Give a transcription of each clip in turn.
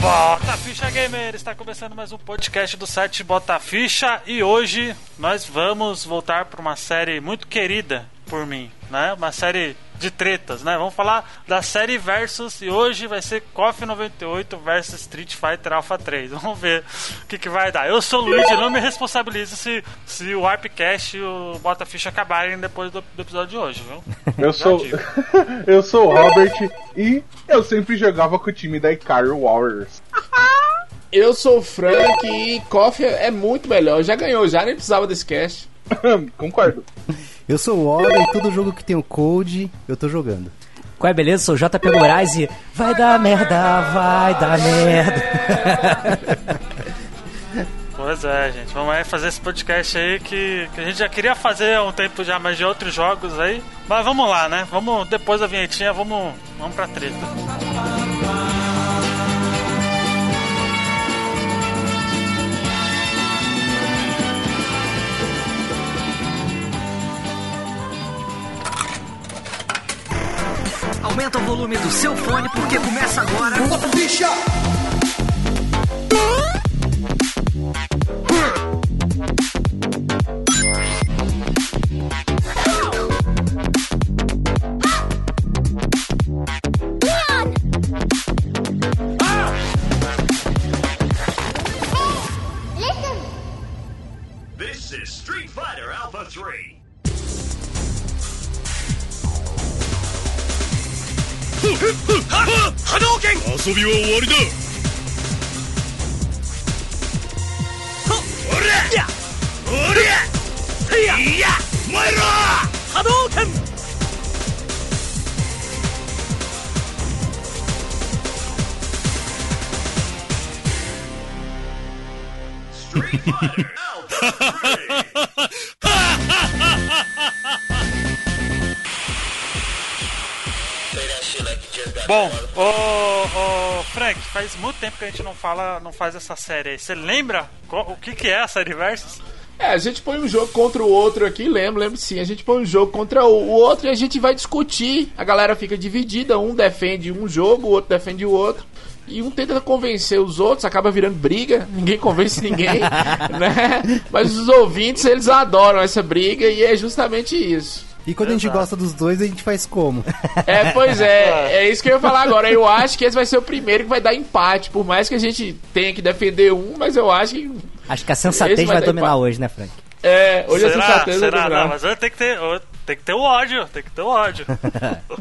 Bota Ficha Gamer! Está começando mais um podcast do site Bota Ficha e hoje nós vamos voltar para uma série muito querida por mim, né? Uma série de tretas, né? Vamos falar da série Versus e hoje vai ser KOF 98 versus Street Fighter Alpha 3. Vamos ver o que, que vai dar. Eu sou o Luigi, não me responsabilizo se, se o Warpcast e o Bota Ficha acabarem depois do, do episódio de hoje, viu? Eu sou, eu sou o Robert e eu sempre jogava com o time da Icario Warriors. Eu sou o Frank e Coffee é muito melhor. Já ganhou, já nem precisava desse cast. Concordo. Eu sou o e todo jogo que tem o Code, eu tô jogando. Qual é, beleza? Sou o JP Moraes e vai dar merda, vai dar merda. Pois é, gente. Vamos aí fazer esse podcast aí que, que a gente já queria fazer há um tempo já, mas de outros jogos aí. Mas vamos lá, né? Vamos, depois da vinhetinha, vamos, vamos pra treta. Aumenta o volume do seu fone porque começa agora. This is Street Fighter Alpha 3. 波動拳遊びは終わりだおりゃおりゃいやお前ら波動拳 Street Fighter Alpha 3. Bom, ô, ô, Frank, faz muito tempo que a gente não fala, não faz essa série aí. Você lembra o que, que é a série Versus? É, a gente põe um jogo contra o outro aqui, lembro, lembro sim. A gente põe um jogo contra o o outro e a gente vai discutir. A galera fica dividida, um defende um jogo, o outro defende o outro. E um tenta convencer os outros, acaba virando briga, ninguém convence ninguém, né? Mas os ouvintes, eles adoram essa briga e é justamente isso. E quando a gente Exato. gosta dos dois, a gente faz como? É, pois é, é isso que eu ia falar agora. Eu acho que esse vai ser o primeiro que vai dar empate, por mais que a gente tenha que defender um, mas eu acho que Acho que a sensatez vai vai dominar empate. hoje, né, Frank? É, hoje será? sensatez vai será? Não, mas tem que ter, tem que ter o ódio, tem que ter o ódio.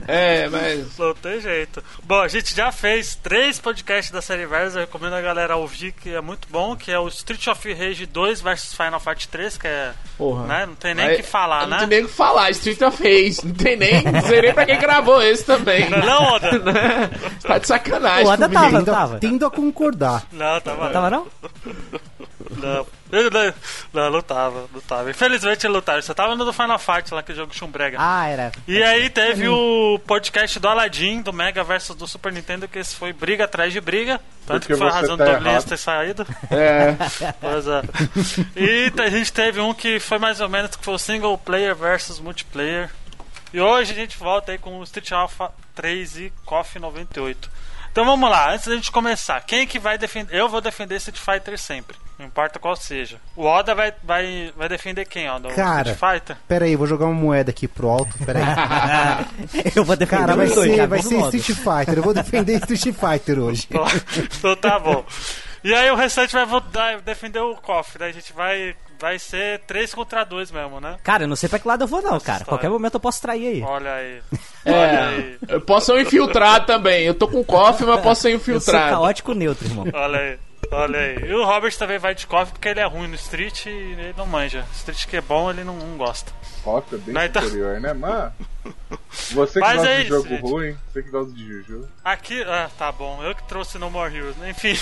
É, mas Não tem jeito. Bom, a gente já fez três podcasts da série Versus, eu recomendo a galera ouvir, que é muito bom, que é o Street of Rage 2 versus Final Fight 3, que é. Porra. Né? Não tem nem o que falar, não né? tem nem o que falar, Street of Rage. Não tem nem. Não sei nem pra quem gravou esse também. Não, é não, Oda? tá de sacanagem. O Oda tava, Tendo, tava. tendo a concordar. Não, tava. Tava não? Não. Não, não, não tava, não tava. Infelizmente ele não tava. Você tava no do Final Fight lá, que jogo chumbrega. Ah, era. E aí teve o podcast do Aladdin, do Mega versus do Super Nintendo, que esse foi briga atrás de briga. Tanto Porque que foi a razão tá do errado. ter saído. É. Pois é. E a gente teve um que foi mais ou menos que foi o single player versus multiplayer. E hoje a gente volta aí com o Street Alpha 3 e KOF 98. Então vamos lá, antes da gente começar, quem que vai defender? Eu vou defender Street Fighter sempre, não importa qual seja. O Oda vai, vai, vai defender quem, Oda? O Cara. Street Fighter? Pera aí, vou jogar uma moeda aqui pro alto. Pera aí. Eu vou defender Cara, vai dois, ser, vai ser. Street Fighter. Eu vou defender Street Fighter hoje. Então, então tá bom. E aí o restante vai voltar, defender o KOF, daí a gente vai, vai ser 3 contra 2 mesmo, né? Cara, eu não sei pra que lado eu vou não, cara. história. Qualquer momento eu posso trair aí. Olha aí. Olha aí. É. Eu posso ser um infiltrado também. Eu tô com cofre, mas posso ser um Eu sou infiltrado. caótico neutro, irmão. Olha aí. Olha aí. E o Robert também vai de KOF porque ele é ruim no Street e ele não manja. Street que é bom, ele não, não gosta. Foca bem Mas tá- superior, né? Mas. Você que Mas gosta é de isso, jogo gente. ruim, você que gosta de Juju. Aqui. Ah, tá bom. Eu que trouxe No More Heroes. Enfim.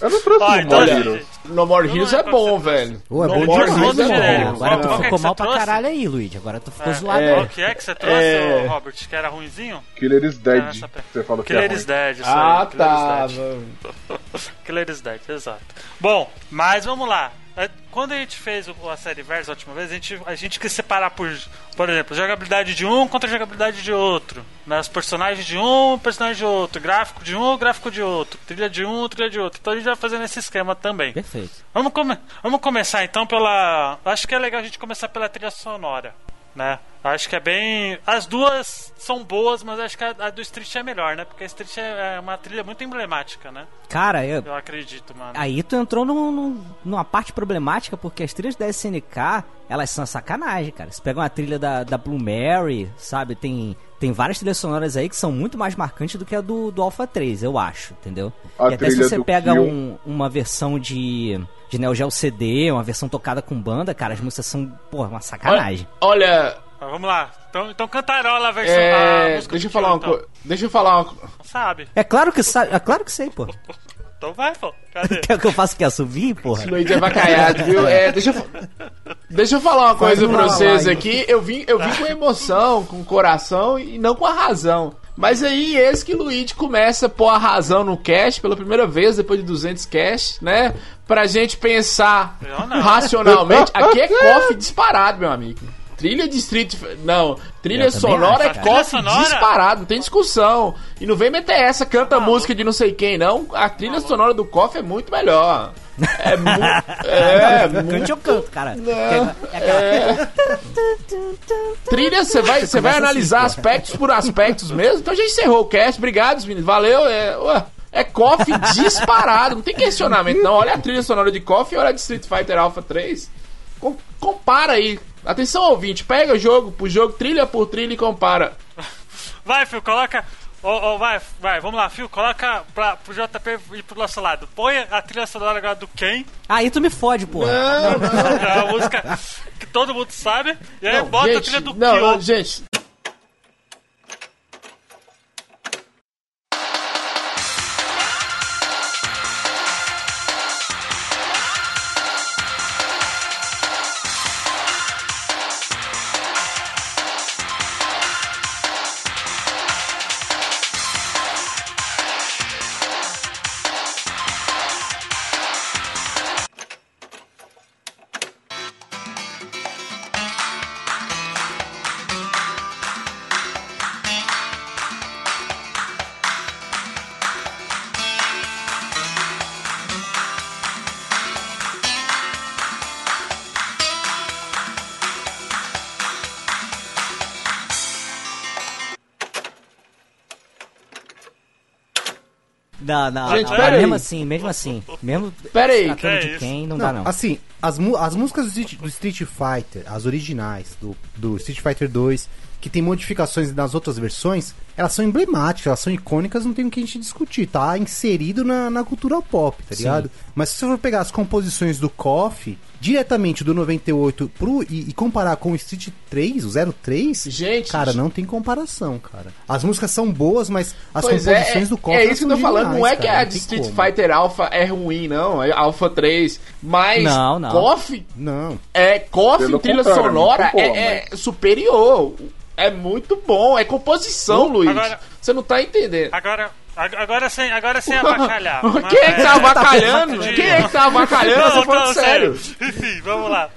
Eu não trouxe Ó, o então, More gente, Heroes. No More Heroes é qual bom, velho. Ô, é No bom More demais, Heroes é outro bom. Agora tu Qual que ficou você mal pra trouxe? caralho aí, Luigi. Agora tu ficou É, zoado. é. Qual que é que você trouxe, É. ô, Robert? Que era ruimzinho? Killer is Dead. Pe- Você falou que é Killer ruim. is Dead, isso Ah, aí. Killer tá. Dead. Killer is Dead, exato. Bom, mas vamos lá. É, Quando a gente fez a série Versus a última vez, a gente, a gente quis separar por, por exemplo, jogabilidade de um contra jogabilidade de outro. Né? Os personagens de um, personagem de outro. Gráfico de um, gráfico de outro. Trilha de um, trilha de outro. Então a gente vai fazendo esse esquema também. Perfeito. Vamos, come- vamos começar então pela. Acho que é legal a gente começar pela trilha sonora, né? Acho que é bem. As duas são boas, mas acho que a, a do Street é melhor, né? Porque a Street é é uma trilha muito emblemática, né? Cara, eu, Eu acredito, mano. aí tu entrou num- num- numa parte problemática, porque as trilhas da SNK, elas são sacanagem, cara. Você pega uma trilha da, da Blue Mary, sabe? Tem, tem várias trilhas sonoras aí que são muito mais marcantes do que a do, do Alpha 3, eu acho, entendeu? A e até se você pega um- uma versão de, de Neo Geo CD, uma versão tocada com banda, cara, as músicas são, pô, uma sacanagem. Olha, Mas vamos lá. Então, então cantarola a versão. a é, música deixa eu falar uma então. coisa. Deixa eu falar uma coisa. Sabe. É claro que sabe, é claro que sei, pô. Então vai, pô. Cadê? Quer que eu faça o que? Assovir, porra? Luigi é vacaiado, viu? É, deixa, eu, deixa eu falar uma coisa um pra vocês aqui. Eu vim, eu vim com emoção, com o coração e não com a razão. Mas aí, esse que o Luigi começa a pôr a razão no cash pela primeira vez, depois de 200 cash, né? Pra gente pensar não. racionalmente. Aqui é KOF disparado, meu amigo. Trilha de Street. Não, trilha sonora acho, é sonora? disparado, não tem discussão. E não vem meter essa, canta música de não sei quem, não. A trilha sonora do KOF é muito melhor. É muito. É, muito. Cante eu canto, cara. Não, É aquela- Trilha, você vai, você vai Começa analisar assim, aspectos por aspectos mesmo. Então a gente encerrou o cast. Obrigado, meninos. Valeu. É, ué, é KOF disparado. Não tem questionamento, não. Olha a trilha sonora de KOF e olha a de Street Fighter Alpha 3. Com- compara aí. Atenção, ouvinte. Pega o jogo por jogo, trilha por trilha e compara. Vai, Phil, coloca. Ô, ô, vai, vai, vamos lá, Phil, coloca pra, pro JP e pro nosso lado. Põe a trilha sonora agora do Ken, Aí tu me fode, porra. Não, não. que é uma música que todo mundo sabe, e aí Não, bota a gente, trilha do não, Kyo. não, gente. Não, não, Gente, não, pera mesmo aí. assim, mesmo assim. Mesmo Pera aí. Que de isso? quem, não, dá não. Assim, as, as músicas do Street, do Street Fighter, as originais do, do Street Fighter 2, que tem modificações nas outras versões, elas são emblemáticas, elas são icônicas, não tem o que a gente discutir, tá inserido na, na cultura pop, tá Sim. ligado? Mas se você for pegar as composições do KOF, diretamente do 98 pro, e, e comparar com o Street 3, o 03, Gente, cara, não tem comparação, cara. As músicas são boas, mas as Pois é, composições é, do KOF é isso que eu tô falando. Não é que cara, a de Street como. Fighter Alpha é ruim, não. É Alpha 3. Mas Não, não. KOF Não. é KOF Pelo trilha sonora boa, é, é superior. É muito bom. É composição, Luiz. Agora- Você não tá entendendo. Agora, ag- agora sem, agora sem abacalhar. Quem é que tá avacalhando? de- Quem é que tá avacalhando? Eu tô falando sério. Enfim, vamos lá.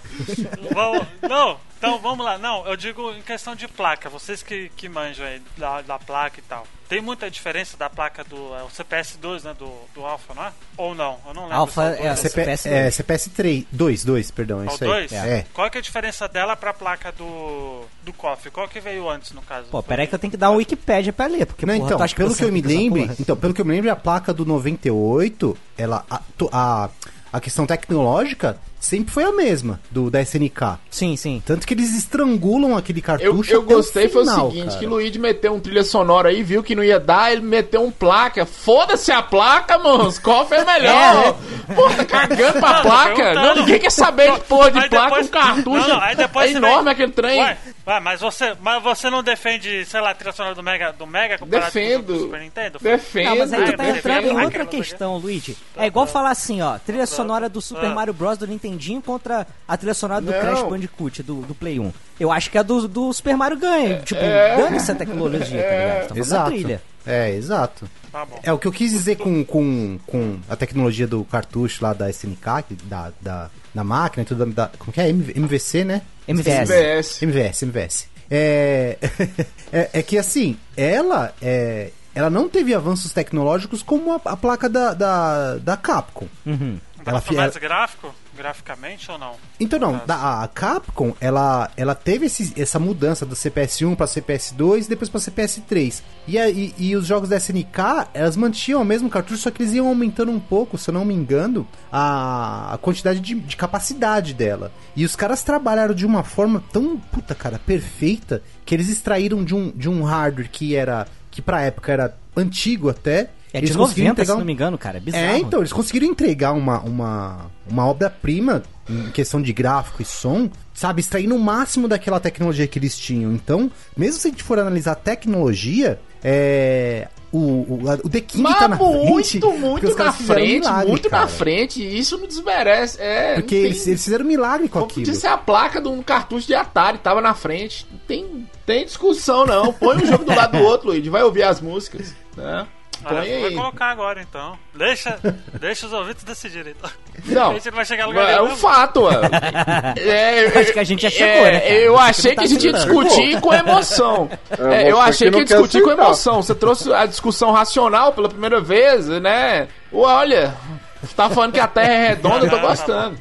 Vamos, não, então vamos lá. Não, eu digo em questão de placa. Vocês que, que manjam aí da, da placa e tal. Tem muita diferença da placa do é, o CPS2, né? Do, do Alpha, não é? Ou não? Eu não lembro. Alpha é o dois. CP, CPS é, CPS 3, 2, 2, perdão, é É o isso aí. 2? É. Qual que é a diferença dela pra placa do, do KOF? Qual que veio antes, no caso? Pô, peraí que eu tenho que dar um Wikipédia pra ler, porque, Não, porra, então, tu acha que pelo você que eu me porra? então, pelo que eu me lembro, a placa do 98, ela a, a, a questão tecnológica sempre foi a mesma, do da SNK. Sim, sim. Tanto que eles estrangulam aquele Eu, cartucho eu até gostei foi o final, seguinte, cara. que o Luigi meteu um trilha sonora aí, viu que não ia dar, ele meteu um placa. Foda-se a placa, mano, os cofres é melhor. Pô, tá cagando pra placa. Não, ninguém quer saber de porra de Aí placa, depois- um cartucho. Não, não, aí depois é enorme vem- aquele trem. Ué, ué, mas você, mas você não defende, sei lá, a trilha sonora do Mega, do Mega comparado com o Defendo. Super Nintendo? Defendo. Não, mas aí tu tá defendo, entrando em defendo. outra questão, Luigi. É igual falar assim, ó, trilha sonora do Super Ah. Mario Bros. do Nintendinho contra a trilha sonora do Não. Crash Bandicoot, do, do Play 1. Eu acho que a do, do Super Mario ganha. Tipo, É. dane-se a tecnologia, tá ligado? Tá Exato. trilha. É, exato. Tá bom. É o que eu quis dizer com, com, com a tecnologia do cartucho lá da SNK, da, da, da máquina e tudo, da, como que é? MV- MVC, né? MVS. MVS. MVS, MVS. É, é, é que assim, ela é, ela não teve avanços tecnológicos como a, a placa da, da, da Capcom. Uhum. Ela mais gráfico? Graficamente ou não? então não, da, a Capcom, ela, ela teve esse- essa mudança do CPS1 para CPS2 e depois para CPS3. E, e, e os jogos da SNK, elas mantinham o mesmo cartucho, só que eles iam aumentando um pouco, se eu não me engano, a, a quantidade de, de capacidade dela. E os caras trabalharam de uma forma tão, puta cara, perfeita, que eles extraíram de um, de um hardware que era, que pra época era antigo até. É eles de conseguiram 90, se entregar um- não me engano, cara. É bizarro. é, então, eles conseguiram entregar uma, uma, uma obra-prima em questão de gráfico e som, sabe, extraindo o máximo daquela tecnologia que eles tinham. Então, mesmo se a gente for analisar a tecnologia, é. O, o, o The King Mas tá na frente. muito, porque muito caras na um frente, milagre, muito cara. na frente. Isso não desmerece. É, Porque não tem- eles, eles fizeram um milagre com aquilo. Podia ser a placa de um cartucho de Atari, tava na frente. Não tem, tem discussão, não. Põe um jogo do lado do outro, Luigi. Vai ouvir as músicas. Né? Põe Olha, vai aí. colocar agora então. Deixa, deixa os ouvintes decidirem. Então. Não. A gente não vai chegar a lugar É um fato, mano. É, Acho que a gente já chegou, é, né, cara? Eu achei tá que a gente ia discutir com emoção. É, eu achei que que ia discutir com emoção. Você trouxe a discussão racional pela primeira vez, né? Olha, você tá falando que a Terra é redonda, eu tô gostando.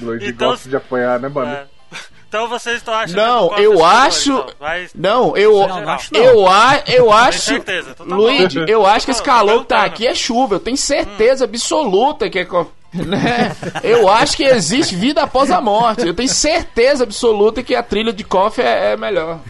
O Luigi Então- gosta de apanhar, né, mano? É. Então vocês estão achando Não, eu acho- então. Vai- Não, eu, Não, não acho não. eu, a, eu acho, certeza, tá Luigi, bom. eu acho que esse calor que tá aqui é chuva. Eu tenho certeza absoluta que é, né? Eu acho que existe vida após a morte. Eu tenho certeza absoluta que a trilha de coffee é, é melhor.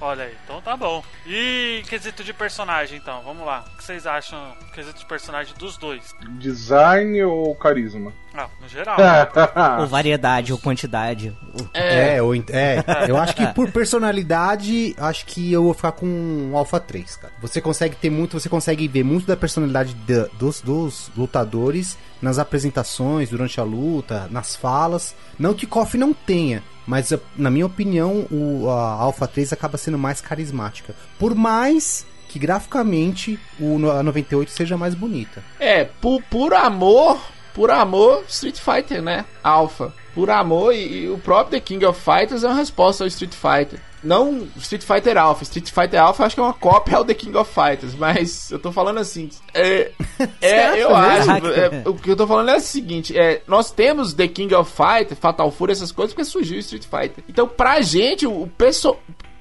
Olha aí, então tá bom. E quesito de personagem, então, vamos lá. O que vocês acham quesito de personagem dos dois? Design ou carisma? Ah, no geral. Ou variedade, ou quantidade. ou- É, ou, ent- é, eu acho que por personalidade, acho que eu vou ficar com um Alpha 3, cara. Você consegue ter muito, você consegue ver muito da personalidade da- dos, dos lutadores nas apresentações, durante a luta, nas falas. Não que KOF não tenha, mas na minha opinião, o, a Alpha 3 acaba sendo mais carismática. Por mais que graficamente o, a 98 seja mais bonita. É, por, por amor, por amor, Street Fighter, né? Alpha. Por amor, e, e o próprio The King of Fighters é uma resposta ao Street Fighter. Não Street Fighter Alpha. Street Fighter Alpha eu acho que é uma cópia ao The King of Fighters, mas eu tô falando assim. É, é eu acho. é, o que eu tô falando é o seguinte: é, nós temos The King of Fighter, Fatal Fury, essas coisas, porque surgiu o Street Fighter. Então, pra gente, o, o perso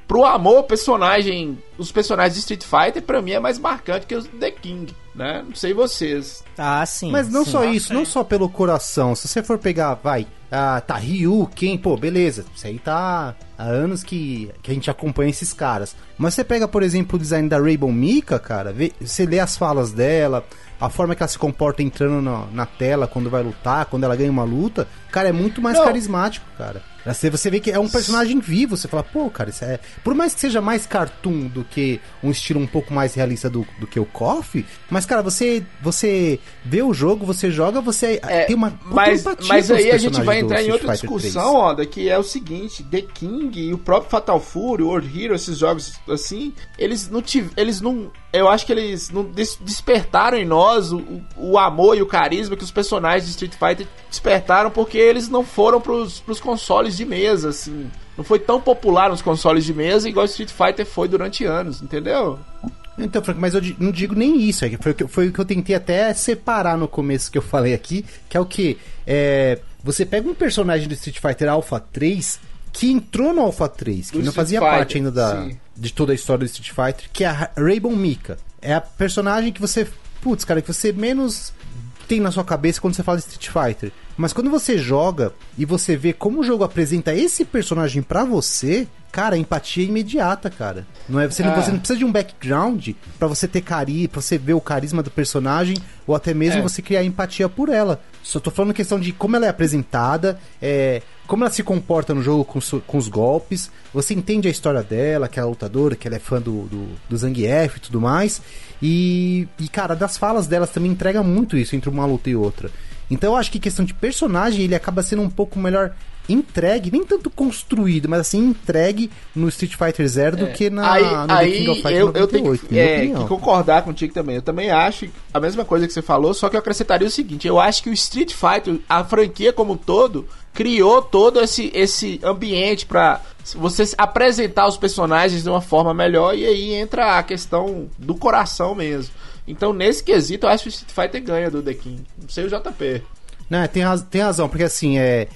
pro amor, o personagem. Os personagens de Street Fighter, pra mim, é mais marcante que os The King, né? Não sei vocês. Ah, sim. Mas não sim. só Ah, isso, sim. não só pelo coração. Se você for pegar, vai, ah, tá, Ryu, Ken, pô, beleza. Isso aí tá há anos que, que a gente acompanha esses caras. Mas você pega, por exemplo, o design da Rainbow Mika, cara, vê, você lê as falas dela, a forma que ela se comporta entrando na, na tela quando vai lutar, quando ela ganha uma luta, cara, é muito mais Não. carismático, cara. Você, você vê que é um personagem vivo, você fala, pô, cara, isso é. Por mais que seja mais cartoon do que um estilo um pouco mais realista do, do que o KOF, mas, cara, você você vê o jogo, você joga, você É, tem uma puta mas, empatia mas aí a gente vai entrar em outra discussão, 3. Oda, que é o seguinte, The King e o próprio Fatal Fury, World Hero, esses jogos assim, eles não tiv eles não, eu acho que eles não des- despertaram em nós o, o- amor e o carisma que os personagens de Street Fighter despertaram porque eles não foram pros, pros consoles de mesa, assim. Não foi tão popular nos consoles de mesa igual Street Fighter foi durante anos, entendeu? Então, Frank, mas eu não digo nem isso, é foi, o que- foi o que eu tentei até separar no começo que eu falei aqui, que é o que? É, você pega um personagem do Street Fighter Alpha 3 que entrou no Alpha 3, que Do não Street fazia Fighter, parte ainda da, sim. De toda a história do Street Fighter, que é a Rainbow Mika. É a personagem que você putz, cara, que você menos tem na sua cabeça quando você fala de Street Fighter. Mas quando você joga e você vê como o jogo apresenta esse personagem pra você, cara, a empatia é imediata, cara. Não é você, não, É. você não precisa de um background pra você ter carisma, pra você ver o carisma do personagem ou até mesmo É. você criar empatia por ela. Só tô falando questão de como ela é apresentada, é, como ela se comporta no jogo com, com os golpes. Você entende a história dela, que é lutadora, que ela é fã do, do, do Zangief e tudo mais. E, e, cara, das falas delas também entrega muito isso entre uma luta e outra. Então eu acho que questão de personagem, ele acaba sendo um pouco melhor entregue, nem tanto construído, mas assim, entregue no Street Fighter Zero do que na, aí, no The aí King of Fighters eu, eu tenho 98, que, é, que concordar contigo também. Eu também acho a mesma coisa que você falou, só que eu acrescentaria o seguinte: eu acho que o Street Fighter, a franquia como um todo, criou todo esse, esse ambiente pra você se apresentar os personagens de uma forma melhor e aí entra a questão do coração mesmo. Então, nesse quesito, eu acho que o Street Fighter ganha do The King. Não sei o JP. Não, tem, raz- tem razão, porque assim, é.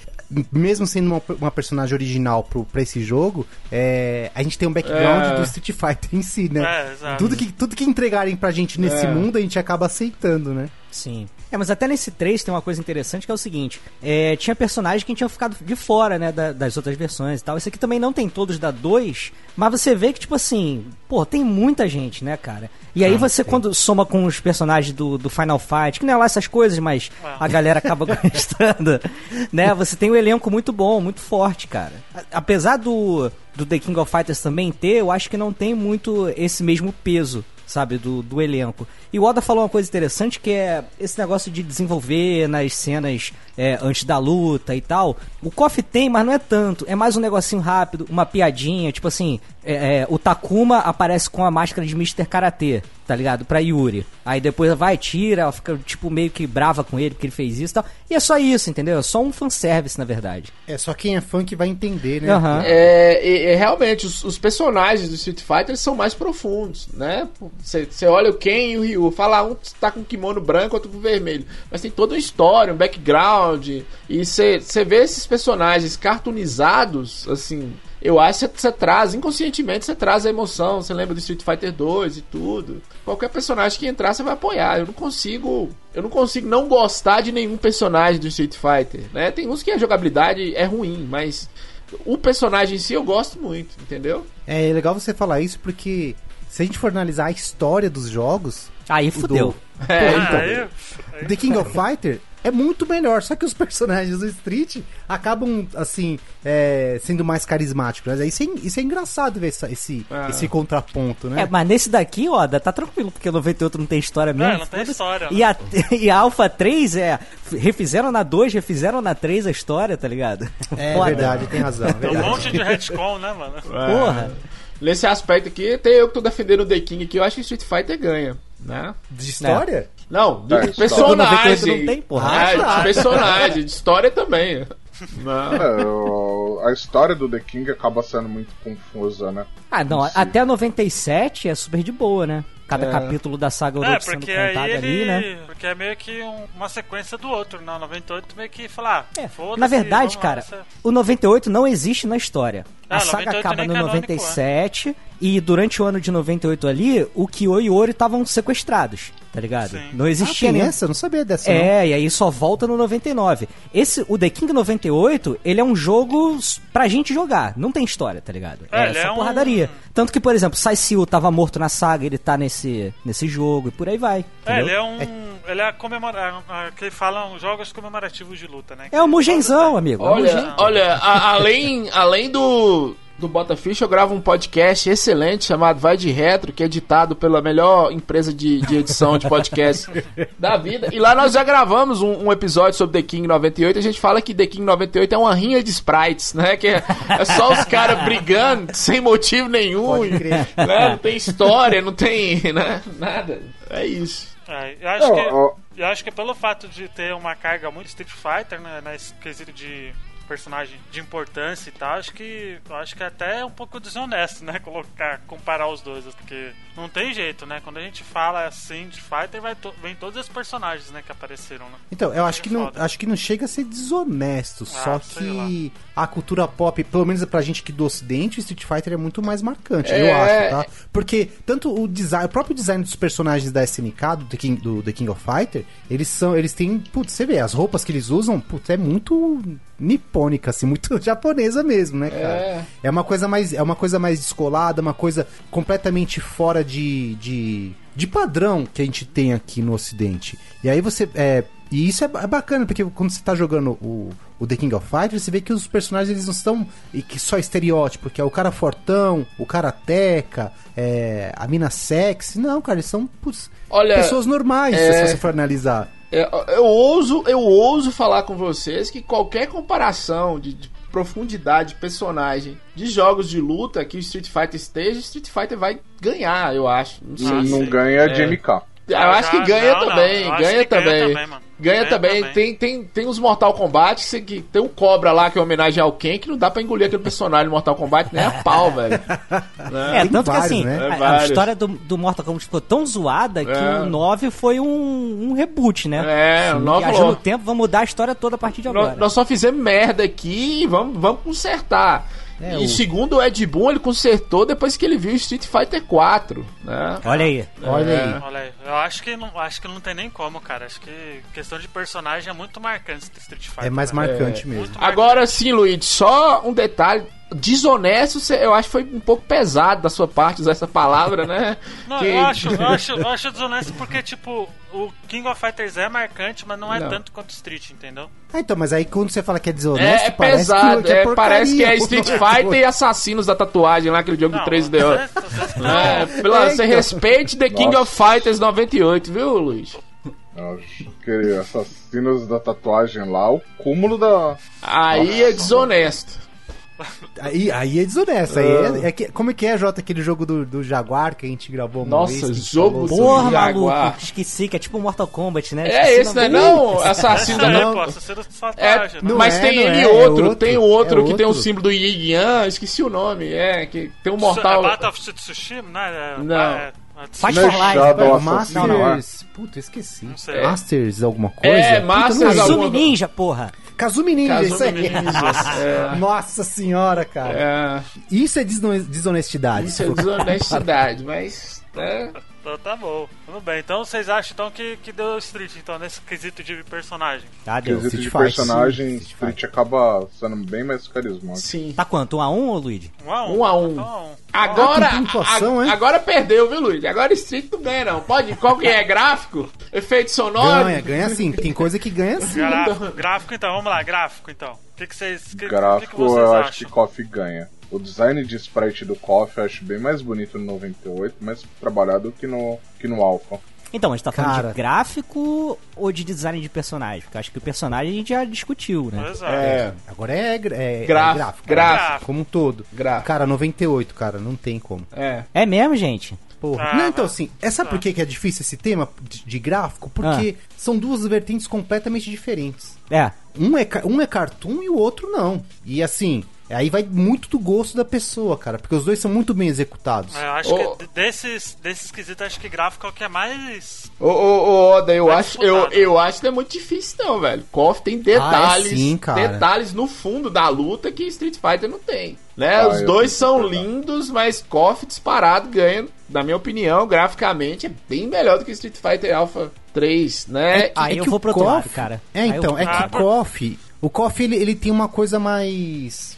Mesmo sendo uma, uma personagem original pro, pra esse jogo, é, a gente tem um background É. do Street Fighter em si, né? É, tudo, que, tudo que entregarem pra gente nesse É. mundo, a gente acaba aceitando, né? Sim. É, mas até nesse 3 tem uma coisa interessante que é o seguinte: é, tinha personagens que tinham ficado de fora, né, da- das outras versões e tal. Esse aqui também não tem todos da 2, mas você vê que, tipo assim, pô, tem muita gente, né, cara? E aí você, quando soma com os personagens do, do Final Fight, que não é lá essas coisas, mas a galera acaba gostando, né? Você tem um elenco muito bom, muito forte, cara. Apesar do, do The King of Fighters também ter, eu acho que não tem muito esse mesmo peso sabe, do, do elenco. E o Oda falou uma coisa interessante que é esse negócio de desenvolver nas cenas é, antes da luta e tal. O KOF tem, mas não é tanto. É mais um negocinho rápido, uma piadinha, tipo assim, é, é, o Takuma aparece com a máscara de Mr. Karate, tá ligado? Pra Yuri. Aí depois vai, tira, ela fica tipo meio que brava com ele porque ele fez isso e tal. E é só isso, entendeu? É só um fanservice, na verdade. É só quem é fã que vai entender, né? Aham. É, e- e realmente, os, os personagens do Street Fighter eles são mais profundos, né? Você olha o Ken e o Ryu, fala um tá com kimono branco, outro com vermelho. Mas tem toda uma história, um background. E você vê esses personagens cartoonizados, assim. Eu acho que você traz, inconscientemente, você traz a emoção. Você lembra do Street Fighter 2 e tudo. Qualquer personagem que entrar, você vai apoiar. Eu não consigo. Eu não consigo não gostar de nenhum personagem do Street Fighter. Né? Tem uns que a jogabilidade é ruim, mas o personagem em si eu gosto muito, entendeu? É legal você falar isso porque se a gente for analisar a história dos jogos. Aí fudeu. do- É, Ah, então, aí, aí The King of Fighter é muito melhor, só que os personagens do Street acabam, assim, é, sendo mais carismáticos. Né? Isso, é, isso é engraçado ver essa- esse, Ah. esse contraponto, né? É, mas nesse daqui, ó, dá- tá tranquilo, porque o 98 não tem história mesmo. É, não tem história, E a, e a Alpha 3 é. Refizeram na 2, refizeram na 3 a história, tá ligado? É Foda. verdade, tem razão. é Tem um verdade. monte de retcon, né, mano? Porra. Nesse aspecto aqui, até eu que tô defendendo o The King aqui, eu acho que Street Fighter ganha, né? De história? Não, de É, personagem. 98 não tem, porra. Ah, tá. de personagem, de história também. Não. É, o- a história do The King acaba sendo muito confusa, né? Ah, não, até 97 é super de boa, né? Cada É. capítulo da saga É, Orochi sendo porque contado aí ali, ele. né? Porque é meio que um- uma sequência do outro, né? O 98 meio que falar. Ah, É, na verdade, cara, nessa- o 98 não existe na história. Ah, a saga 98 acaba no canônico, 97 e durante o ano de 98 ali, o Kyo e o Ori estavam sequestrados, tá ligado? Sim. Não Ah, existia nenhum- essa? Eu não sabia dessa. não. É, e aí só volta no 99. Esse, o The King 98, ele é um jogo pra gente jogar, não tem história, tá ligado? É, É, só é um- porradaria. Tanto que, por exemplo, Sai Seal tava morto na saga, ele tá nesse, nesse jogo e por aí vai. É, entendeu? ele é um. Ele é comemora... que falam jogos comemorativos de luta, né? É o Mugenzão, amigo. é o Mugen. Olha, olha a- além, além do, do Botafish, eu gravo um podcast excelente chamado Vai de Retro, que é editado pela melhor empresa de, de edição de podcast da vida. E lá nós já gravamos um, um episódio sobre The King 98. A gente fala que The King 98 é uma rinha de sprites, né? Que é, é só os caras brigando sem motivo nenhum. Pode crer. né? Não tem história, não tem né? nada. É isso. É, eu acho Não, que. Eu acho que pelo fato de ter uma carga muito Street Fighter, né, nesse quesito de personagem de importância e tal, acho que acho que até é um pouco desonesto, né? Colocar, comparar os dois, porque não tem jeito, né? Quando a gente fala assim de Fighter, vai to- vem todos os personagens, né, que apareceram, né? Então, eu acho É que, não, foda. acho que não chega a ser desonesto, só Ah, sei que a cultura pop, pelo menos pra gente que do ocidente, o Street Fighter é muito mais marcante, É. eu acho, tá? Porque tanto o design, o próprio design dos personagens da SNK, do The King, do The King of Fighter, eles são, eles têm, putz, você vê, as roupas que eles usam, putz, é muito nipônica, assim, muito japonesa mesmo, né, cara? É. É uma coisa mais, é uma coisa mais descolada, uma coisa completamente fora de, de, de padrão que a gente tem aqui no Ocidente. E aí você. É, e isso é, é bacana, porque quando você tá jogando o, o The King of Fighters, você vê que os personagens eles não são e que só estereótipo, que é o cara fortão, o karateca, é, a mina sexy. Não, cara, eles são putz, Olha, pessoas normais, é- se você for analisar. Eu, eu ouso, eu ouso falar com vocês que qualquer comparação de, de profundidade de personagem de jogos de luta que o Street Fighter esteja, Street Fighter vai ganhar, eu acho. Não sei. Ah, Não sim. ganha É. de MK. Eu acho que Já- ganha não, não, também, ganha que ganha também. também, mano. Ganha Ganha também. também. Tem, tem, tem uns Mortal Kombat que, tem um Cobra lá que é homenagem ao Ken que não dá pra engolir aquele personagem do Mortal Kombat nem a pau, velho. É, Tem tanto vários, que assim, né? É, a- a, história do, do Mortal Kombat ficou tão zoada que É. o 9 foi um, um reboot, né? É, o Sim, nove Viajou falou. no tempo, vamos mudar a história toda a partir de agora. Nós, nós só fizemos merda aqui e vamos, vamos consertar. É, e o- segundo o Ed Boon, ele consertou depois que ele viu Street Fighter 4, né? Olha aí. Olha É. aí. Olha aí, eu acho que não, acho que não tem nem como, cara. Acho que questão de personagem é muito marcante do Street Fighter. É mais né? marcante mesmo. Muito Agora sim, Luiz, só um detalhe. Desonesto, eu acho que foi um pouco pesado da sua parte usar essa palavra, né? Não, Que- eu, acho, eu, acho, eu acho desonesto porque, tipo, o King of Fighters é marcante, mas não é Não. tanto quanto Street, entendeu? Ah, então, mas aí quando você fala que é É, desonesto, é parece pesado, que, é, porcaria, parece que é. Street Fighter e Assassinos da Tatuagem lá, aquele jogo Não, de 3DO. vocês- vocês tão- É, pela, É, você respeite The King of Fighters 98, viu, Luiz? Eu acho que assassinos da tatuagem lá, o cúmulo da. Aí é desonesto. Aí, aí é desonesto. Aí é, é que, como é que é, Jota, aquele jogo do, do Jaguar que a gente gravou uma Nossa, vez? jogo do- Porra, Jaguar. maluco, esqueci que é tipo Mortal Kombat, né? É esse, né? nome. Não, Assassino da não. pô, assassino de É, né? Não mas é, tem não ele é, é outro, outro, tem outro é que tem o outro. símbolo do Yin Yang, esqueci o nome, é, que tem um Isso mortal. É Battle of Tsushima, né? É- Não. É, é, Fight Não é for Life. Shadow É, Assassino, Masters. não é? Puta, eu esqueci. Não. Masters alguma coisa? É, Puta, Masters não alguma- Ninja, porra. Kazumi Ninja, Kazumi isso aí. Ninja, Nossa senhora, cara. É, Isso é desonestidade. isso é desonestidade, mas. né? Então tá bom. Tudo bem. Então vocês acham então que, que deu Street, então, nesse quesito de personagem? Tá, deu. Quesito de Street Fighter, personagem, sim, Street Street acaba sendo bem mais carismático. Sim. Tá quanto? Um a um, ô Luigi? Um a um. Um a um. Então, a um. Agora, Ah, a- hein? agora perdeu, viu, Luiz? Agora Street não ganha, não. Pode, qual que é? Gráfico? Efeito sonoro? Ganha, ganha sim. Tem coisa que ganha sim. Gráfico, gráfico então, vamos lá, gráfico então. O que, que vocês. Que, que, que Gráfico, vocês eu acham? acho que KOF ganha. O design de sprite do KOF eu acho bem mais bonito no 98, mais trabalhado que no, que no Alpha. Então, a gente tá falando Cara. de gráfico ou de design de personagem? Porque eu acho que o personagem a gente já discutiu, né? Pois é. É, Agora é, gra- é, é Gráfico, gráfico. gráfico. Como um todo. Gráfico. Cara, 98, cara, não tem como. é. É mesmo, gente? Porra. Ah, não, então assim, é, sabe por que que é difícil esse tema de, de gráfico? Porque Ah. são duas vertentes completamente diferentes. É. Um é, ca- um é cartoon e o outro não. E assim, aí vai muito do gosto da pessoa, cara, porque os dois são muito bem executados. É, eu acho Ô. que desses, desses quesitos, acho que gráfico é o que é mais. Ô, ô, ô, Oda, eu acho, eu, disputado. eu acho que não é muito difícil, não, velho. KOF tem detalhes, Ah, é sim, cara. detalhes no fundo da luta que Street Fighter não tem. Né? Ah, Os eu dois são lindos, mas KOF disparado ganha, na minha opinião, graficamente, é bem melhor do que Street Fighter Alpha 3, né? Aí eu que vou pro KOF cara. É, eu então, vou é que lado. KOF, o KOF ele, ele tem uma coisa mais,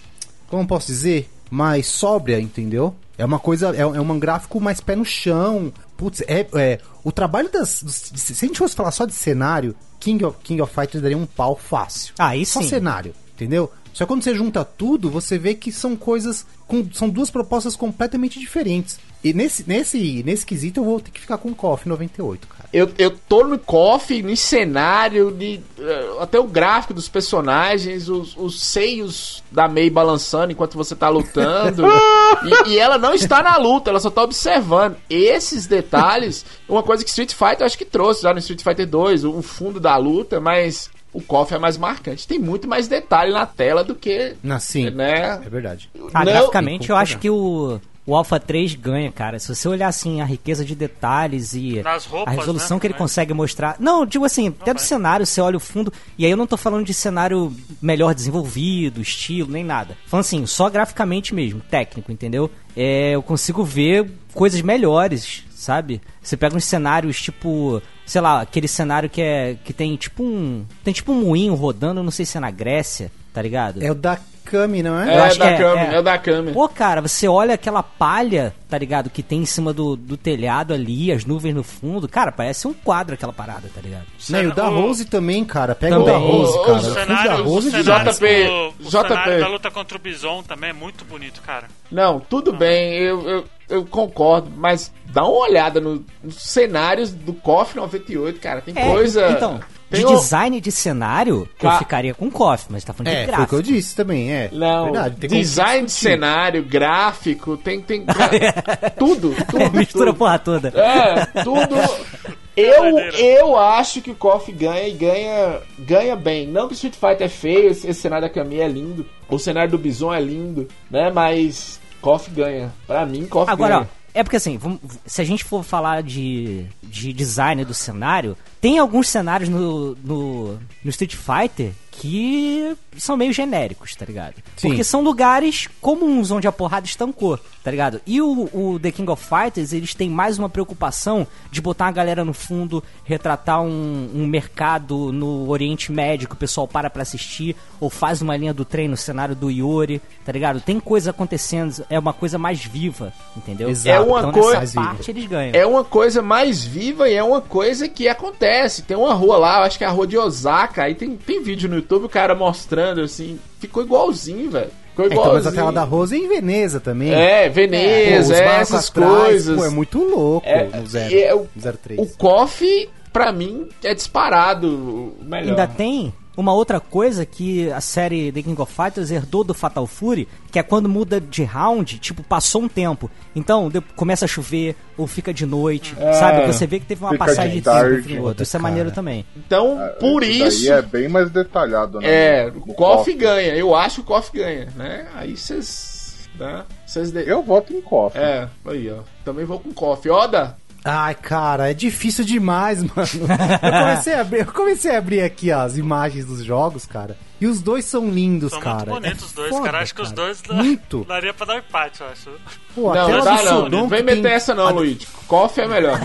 como eu posso dizer, mais sóbria, entendeu? É uma coisa, é, é um gráfico mais pé no chão. Putz, é, é o trabalho das, dos- se a gente fosse falar só de cenário, King of, King of Fighters daria um pau fácil. Aí Só sim. cenário, entendeu? Só que quando você junta tudo, você vê que são coisas. Com, são duas propostas completamente diferentes. E nesse, nesse, nesse quesito eu vou ter que ficar com o KOF 98, cara. Eu, eu tô no KOF, no cenário, de, eh, até o gráfico dos personagens, os, os seios da Mei balançando enquanto você tá lutando. e, e ela não está na luta, ela só tá observando. Esses detalhes, uma coisa que Street Fighter eu acho que trouxe já no Street Fighter 2, o fundo da luta, mas o KOF é mais marcante. Tem muito mais detalhe na tela do que, Na, sim, né? é verdade. Ah, Não- graficamente eu acho que o, o Alpha 3 ganha, cara. Se você olhar assim a riqueza de detalhes e roupas, a resolução né, que ele também. consegue mostrar. Não, digo assim, até do cenário, você olha o fundo, e aí eu não tô falando de cenário melhor desenvolvido, estilo, nem nada. Falando assim, só graficamente mesmo, técnico, entendeu? É, eu consigo ver coisas melhores, sabe? Você pega uns cenários tipo, sei lá, aquele cenário que é que tem tipo um, tem tipo um moinho rodando, eu não sei se é na Grécia, tá ligado? É o da Kami, não é? É, acho da é, câmera, é. é. da câmera. Pô, cara, você olha aquela palha, tá ligado? Que tem em cima do, do telhado ali, as nuvens no fundo. Cara, parece um quadro aquela parada, tá ligado? Não, e o da O- Rose também, cara. Pega Também. o da Rose, O- cara. o O fundo da cenário, Rose o é cenário, demais. JP, o, o JP. cenário da luta contra o Bison também é muito bonito, cara. Não, tudo bem, eu, eu, eu concordo, mas dá uma olhada no- nos cenários do KOF 98, cara. Tem É, coisa. Então, de design de cenário, eu Ca- ficaria com KOF, mas tá falando de É, foi o gráfico. que eu disse também, é. Não, Verdade, design de cenário, gráfico, tem. tem tudo, tudo. Mistura a tudo. porra toda. É, tudo. Eu, eu acho que o KOF ganha e ganha, ganha bem. Não que o Street Fighter é feio, esse, esse cenário da Camille é lindo. O cenário do Bison é lindo, né? Mas KOF ganha. Pra mim, KOF Agora, ó, ganha. É porque assim, se a gente for falar de, de design do cenário, tem alguns cenários no, no, no Street Fighter que são meio genéricos, tá ligado? Sim. Porque são lugares comuns onde a porrada estancou, tá ligado? E o, o The King of Fighters, eles têm mais uma preocupação de botar a galera no fundo, retratar um, um mercado no Oriente Médio que o pessoal para pra assistir, ou faz uma linha do trem no cenário do Yuri, tá ligado? Tem coisa acontecendo, é uma coisa mais viva, entendeu? Exato. É uma então coisa- parte eles ganham. É uma coisa mais viva e é uma coisa que acontece. Tem uma rua lá, eu acho que é a rua de Osaka. Aí tem, tem vídeo no YouTube, o cara mostrando assim. Ficou igualzinho, velho. Ficou É, então, igualzinho. mas a tela da Rose é em Veneza também. É, Veneza, barcos essas atrás, coisas. Pô, é muito louco É, no zero, é, o- 03. O KOF, pra mim, é disparado o melhor. Ainda tem uma outra coisa que a série The King of Fighters herdou do Fatal Fury, que é quando muda de round, tipo, passou um tempo. Então, de- começa a chover, ou fica de noite, sabe? Você vê que teve uma passagem de de tempo tarde. entre o outro. Isso é Cara. maneiro também. Então, por Esse isso. daí é bem mais detalhado, né? É, o KOF ganha. Eu acho que o KOF ganha, né? Aí vocês. Né? Vocês de... Eu voto em KOF. É, aí, ó. Também vou com KOF. Oda? Ai, cara, é difícil demais, mano. Eu comecei a abrir, eu comecei a abrir aqui as imagens dos jogos, cara. E os dois são lindos, São cara. muito bonitos É os dois, foda, cara. Acho que os dois Muito. daria pra dar um empate, eu acho. Pô, a Não, tela não dá não. Não vem que tem- meter essa não, a- Luigi. KOF é melhor.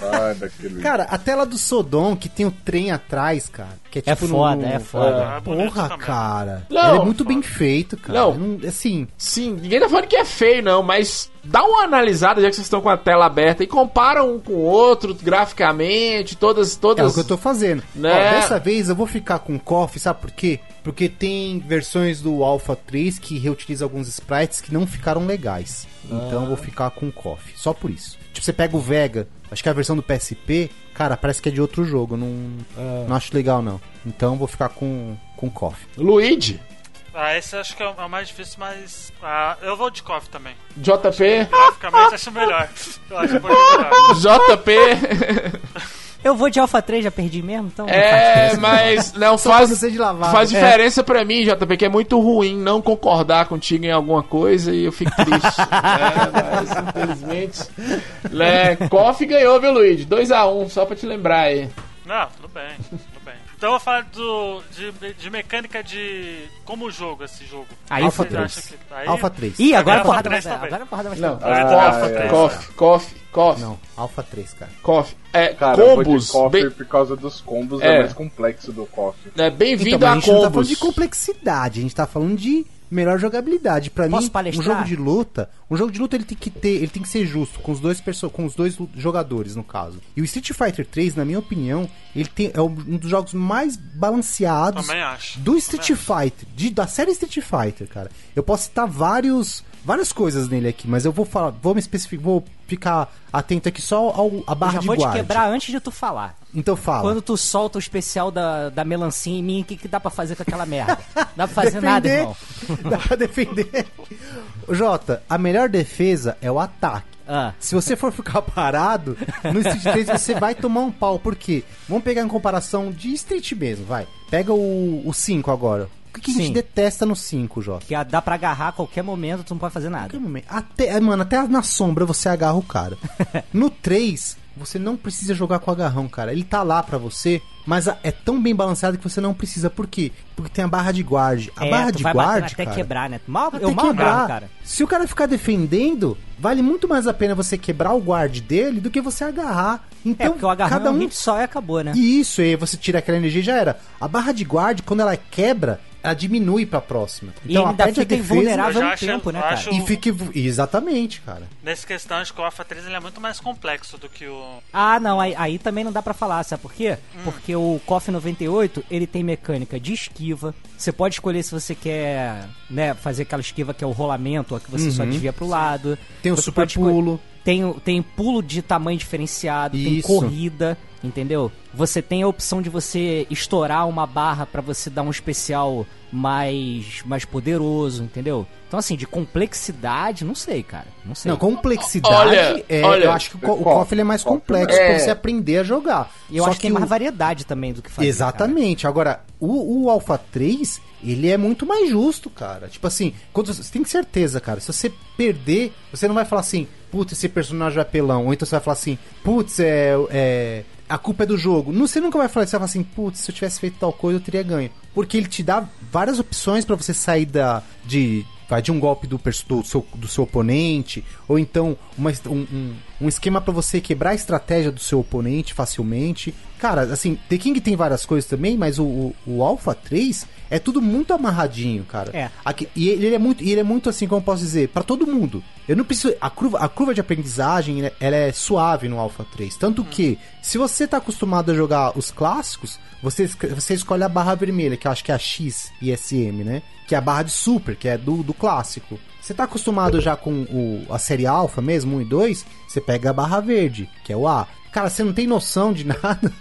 Sai daquele. Cara, a tela do Sodom que tem o trem atrás, cara. Que é, É tipo foda, no- é foda. É Porra, cara. Não. Ele é muito bem feito, cara. Não. Não- assim, Sim, ninguém tá falando que é feio, não, mas dá uma analisada, já que vocês estão com a tela aberta, e compara um com o outro, graficamente, todas. é todas... o que eu tô fazendo. Né? Ó, dessa vez eu vou ficar com o KOF, sabe por quê? Porque tem versões do Alpha 3 que reutilizam alguns sprites que não ficaram legais. Então eu vou ficar com o KOF. Só por isso. Tipo, você pega o Vega, acho que é a versão do PSP, cara, parece que é de outro jogo. eu Não, não acho legal, não. Então eu vou ficar com, com o KOF. Luigi, Ah, esse eu acho que é o é o mais difícil, mas. Ah, eu vou de KOF também. JP, Graficamente acho melhor. Eu acho um melhor. JP. Eu vou de Alpha 3, já perdi mesmo, então. É, mas não faz. Faz É. diferença pra mim, JP, que é muito ruim não concordar contigo em alguma coisa e eu fico triste. né? Mas, infelizmente. Né? KOF ganhou, viu, Luigi? 2x1, só pra te lembrar aí. Não, tudo bem, tudo bem. Então eu vou falar do, de, de mecânica de. Como jogo esse jogo. Aí Alpha Vocês 3. acham que- aí- Alpha 3. Ih, agora a Alpha porrada vai 3 dar. também. Agora a porrada vai Não. Ah, KOF, é. KOF, KOF, KOF, Não, Alpha 3, cara. KOF. É, Cara, eu vou de combos. KOF bem- por causa dos combos, É. é, mais complexo do KOF. é, Bem-vindo Então, a a gente não tá falando de complexidade, a gente tá falando de melhor jogabilidade. Pra Posso mim, palestrar? um jogo de luta, um jogo de luta ele tem que ter, ele tem que ser justo com os dois com os dois jogadores no caso. E o Street Fighter 3, na minha opinião, ele tem é um dos jogos mais balanceados Também acho. do Street Fighter, de, da série Street Fighter, cara. Eu posso citar vários várias coisas nele aqui, mas eu vou falar, vou me especificar, vou ficar atento aqui só ao, a Eu barra já de vou te guarda. quebrar antes de tu falar. Então fala. Quando tu solta o especial da, da melancia em mim, o que, que dá pra fazer com aquela merda? Dá pra fazer nada, irmão. Dá pra defender. Jota, a melhor defesa é o ataque. Ah, Se você for ficar parado, no Street 3 você vai tomar um pau. Por quê? Vamos pegar em comparação de Street mesmo, vai. Pega o, o 5 agora. O que, que a gente Sim. detesta no 5, Jota? que dá pra agarrar a qualquer momento, tu não pode fazer nada. Qualquer momento. Até, mano, até na sombra você agarra o cara. No 3, você não precisa jogar com o agarrão, cara. Ele tá lá pra você, mas é tão bem balanceado que você não precisa. Por quê? Porque tem a barra de guarde. A É, barra de guarde, até cara, quebrar, né? Mal, até eu mal quebrar. agarro, cara. Se o cara ficar defendendo, vale muito mais a pena você quebrar o guarde dele do que você agarrar. Então, É, porque o agarrão cada é um um hit só e acabou, né? e isso, aí você tira aquela energia e já era. A barra de guarde, quando ela quebra, ela diminui pra próxima. E Então, ainda perde a fica defesa invulnerável um acho- tempo, né, cara? acho- E fica. Exatamente, cara. Nessa questão, acho que o Alpha 3 ele é muito mais complexo do que o. Ah, não, aí, aí também não dá pra falar, sabe por quê? Hum. Porque o KOF 98, ele tem mecânica de esquiva. Você pode escolher se você quer, né, fazer aquela esquiva que é o rolamento, ou que você só desvia pro lado. Uhum. Tem o Você super pulo. Tem, tem pulo de tamanho diferenciado, tem Isso. corrida, entendeu? Você tem a opção de você estourar uma barra pra você dar um especial mais mais poderoso, entendeu? Então assim, de complexidade, não sei, cara. Não sei. Não, complexidade. Olha, é, olha. eu acho que o, o? KOF é mais complexo É. pra você aprender a jogar. E eu Só acho que tem mais o- variedade também do que fazer. Exatamente. Agora, o, o Alpha 3, ele é muito mais justo, cara. Tipo assim, quando você, você tem certeza, cara. Se você perder, você não vai falar assim, putz, esse personagem é apelão. Ou então você vai falar assim, putz, é. é a culpa é do jogo. Não, você nunca vai falar, você vai falar assim, putz, se eu tivesse feito tal coisa, eu teria ganho. Porque ele te dá várias opções pra você sair da, de, vai de um golpe do, do, seu, do seu oponente, ou então uma, um, um, esquema pra você quebrar a estratégia do seu oponente facilmente. Cara, assim, The King tem várias coisas também, mas o, o, o Alpha 3 é tudo muito amarradinho, cara. É. Aqui- e ele, é muito, ele é muito assim, como eu posso dizer, pra todo mundo. Eu não preciso. A curva, a curva de aprendizagem, né, ela é suave no Alpha 3. Tanto que, se você tá acostumado a jogar os clássicos, você, você escolhe a barra vermelha, que eu acho que é a X e SM, né? Que é a barra de super, que é do, do clássico. Você tá acostumado já com o, a série Alpha mesmo, 1 e 2, você pega a barra verde, que é o A. Cara, você não tem noção de nada.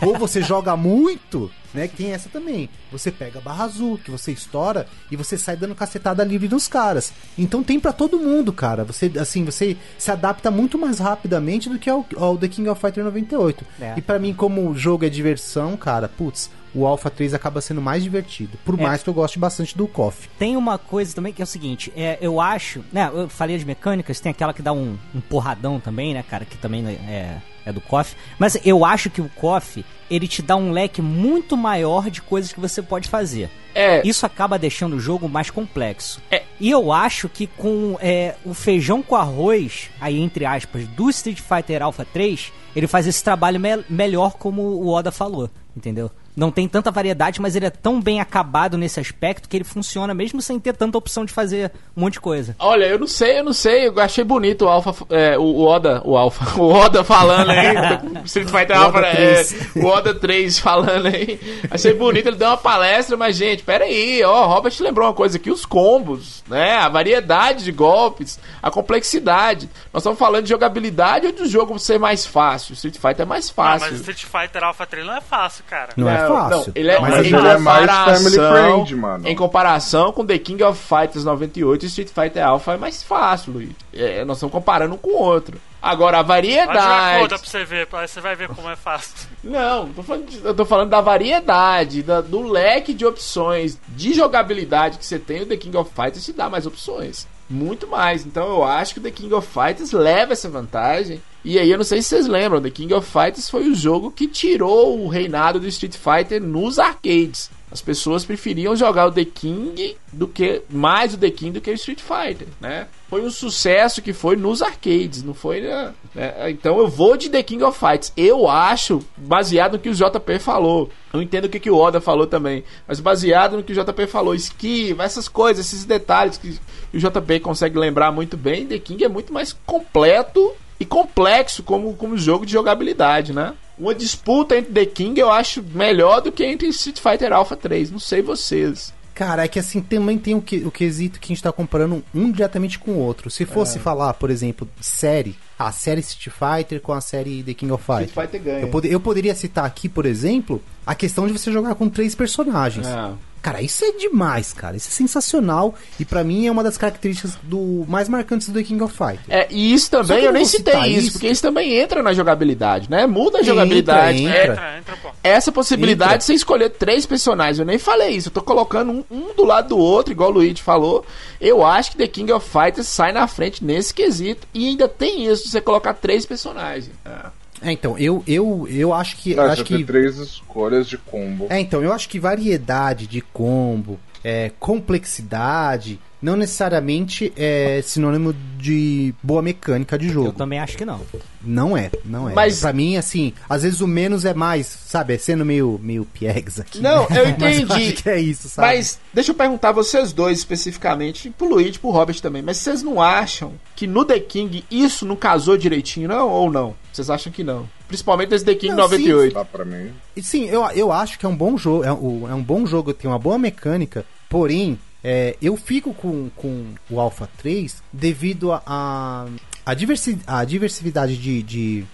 Ou você joga muito, né? Que tem essa também. Você pega a barra azul, que você estoura e você sai dando cacetada livre nos caras. Então tem pra todo mundo, cara. Você, assim, você se adapta muito mais rapidamente do que ao, ao The King of Fighter 98. É. E pra mim, como o jogo é diversão, cara, putz, o Alpha 3 acaba sendo mais divertido. Por É. mais que eu goste bastante do KOF. Tem uma coisa também que é o seguinte, é, eu acho, né, eu falei de mecânicas, tem aquela que dá um, um porradão também, né, cara, que também é, é do KOF, mas eu acho que o KOF, ele te dá um leque muito maior de coisas que você pode fazer. É, Isso acaba deixando o jogo mais complexo. É. E eu acho que com é, o feijão com arroz, aí entre aspas, do Street Fighter Alpha 3, ele faz esse trabalho me- melhor como o Oda falou, entendeu? Não tem tanta variedade, mas ele é tão bem acabado nesse aspecto que ele funciona mesmo sem ter tanta opção de fazer um monte de coisa. Olha, eu não sei, eu não sei. Eu achei bonito o Alpha, é, o, o Oda, o Alpha, o Oda falando aí, Street Fighter O Alpha, Oda é, 3. o Oda 3 falando aí. Achei bonito, ele deu uma palestra, mas gente, pera aí, ó, Robert lembrou uma coisa aqui, os combos, né, a variedade de golpes, a complexidade. Nós estamos falando de jogabilidade ou do jogo ser mais fácil? Street Fighter é mais fácil. mas Street Fighter Alpha 3 não é fácil, cara. Não, é fácil. ele é, Mas em ele é mais family friend, mano. Em comparação com The King of Fighters 98 e Street Fighter Alpha é mais fácil, Luiz. É, nós estamos comparando um com o outro. Agora, a Vai jogar variedade. conta pra você ver, você vai ver como é fácil. Não, tô falando de- eu tô falando da variedade, da- do leque de opções de jogabilidade que você tem. O The King of Fighters te dá mais opções. Muito mais. Então eu acho que o The King of Fighters leva essa vantagem. E aí eu não sei se vocês lembram, The King of Fighters foi o jogo que tirou o reinado do Street Fighter nos arcades. As pessoas preferiam jogar o The King do que mais o The King do que o Street Fighter, né? Foi um sucesso que foi nos arcades, não foi, né? né? Então eu vou de The King of Fights. Eu acho, baseado no que o JP falou. Eu entendo o que, que o Oda falou também, mas baseado no que o JP falou, esquiva, essas coisas, esses detalhes que o JP consegue lembrar muito bem, The King é muito mais completo e complexo como, como jogo de jogabilidade, né? Uma disputa entre The King eu acho melhor do que entre Street Fighter Alpha 3. Não sei vocês. Cara, é que assim, também tem o, que, o quesito que a gente tá comparando um diretamente com o outro. Se fosse falar, por exemplo, série, a série Street Fighter com a série The King of Fighters. Street Fighter ganha. Eu, pode- eu poderia citar aqui, por exemplo, a questão de você jogar com três personagens. É. Cara, isso é demais, cara. Isso é sensacional. E pra mim é uma das características do mais marcantes do The King of Fighters. É, e isso também, eu nem citei isso, isso, porque isso também entra na jogabilidade, né? Muda a Entra, jogabilidade. entra. É, Entra, entra, pô. essa possibilidade Entra. de você escolher três personagens. Eu nem falei isso, eu tô colocando um, um do lado do outro, igual o Luigi falou. Eu acho que The King of Fighters sai na frente nesse quesito. E ainda tem isso de você colocar três personagens. É. É, então, eu, eu, eu acho que. Não, acho que tem três escolhas de combo. É, então, eu acho que variedade de combo, é, complexidade, não necessariamente é sinônimo de boa mecânica de Eu jogo. também acho que não. Não é, não é. Mas- Pra mim, assim, às vezes o menos é mais, sabe? É sendo meio, meio piegas aqui. Não, eu Mas eu entendi. acho que é isso, sabe? Mas deixa eu perguntar a vocês dois especificamente, pro Luigi e pro Robert também, mas vocês não acham que no The King isso não casou direitinho, não? Ou não? Vocês acham que não? Principalmente nesse The King Não, 98. Dá pra mim. E Sim, eu, eu acho que é um bom jogo, é, um- é um bom jogo, tem uma boa mecânica, porém, é, eu fico com, com o Alpha 3 devido a, a, a, diversi, a diversidade de, de,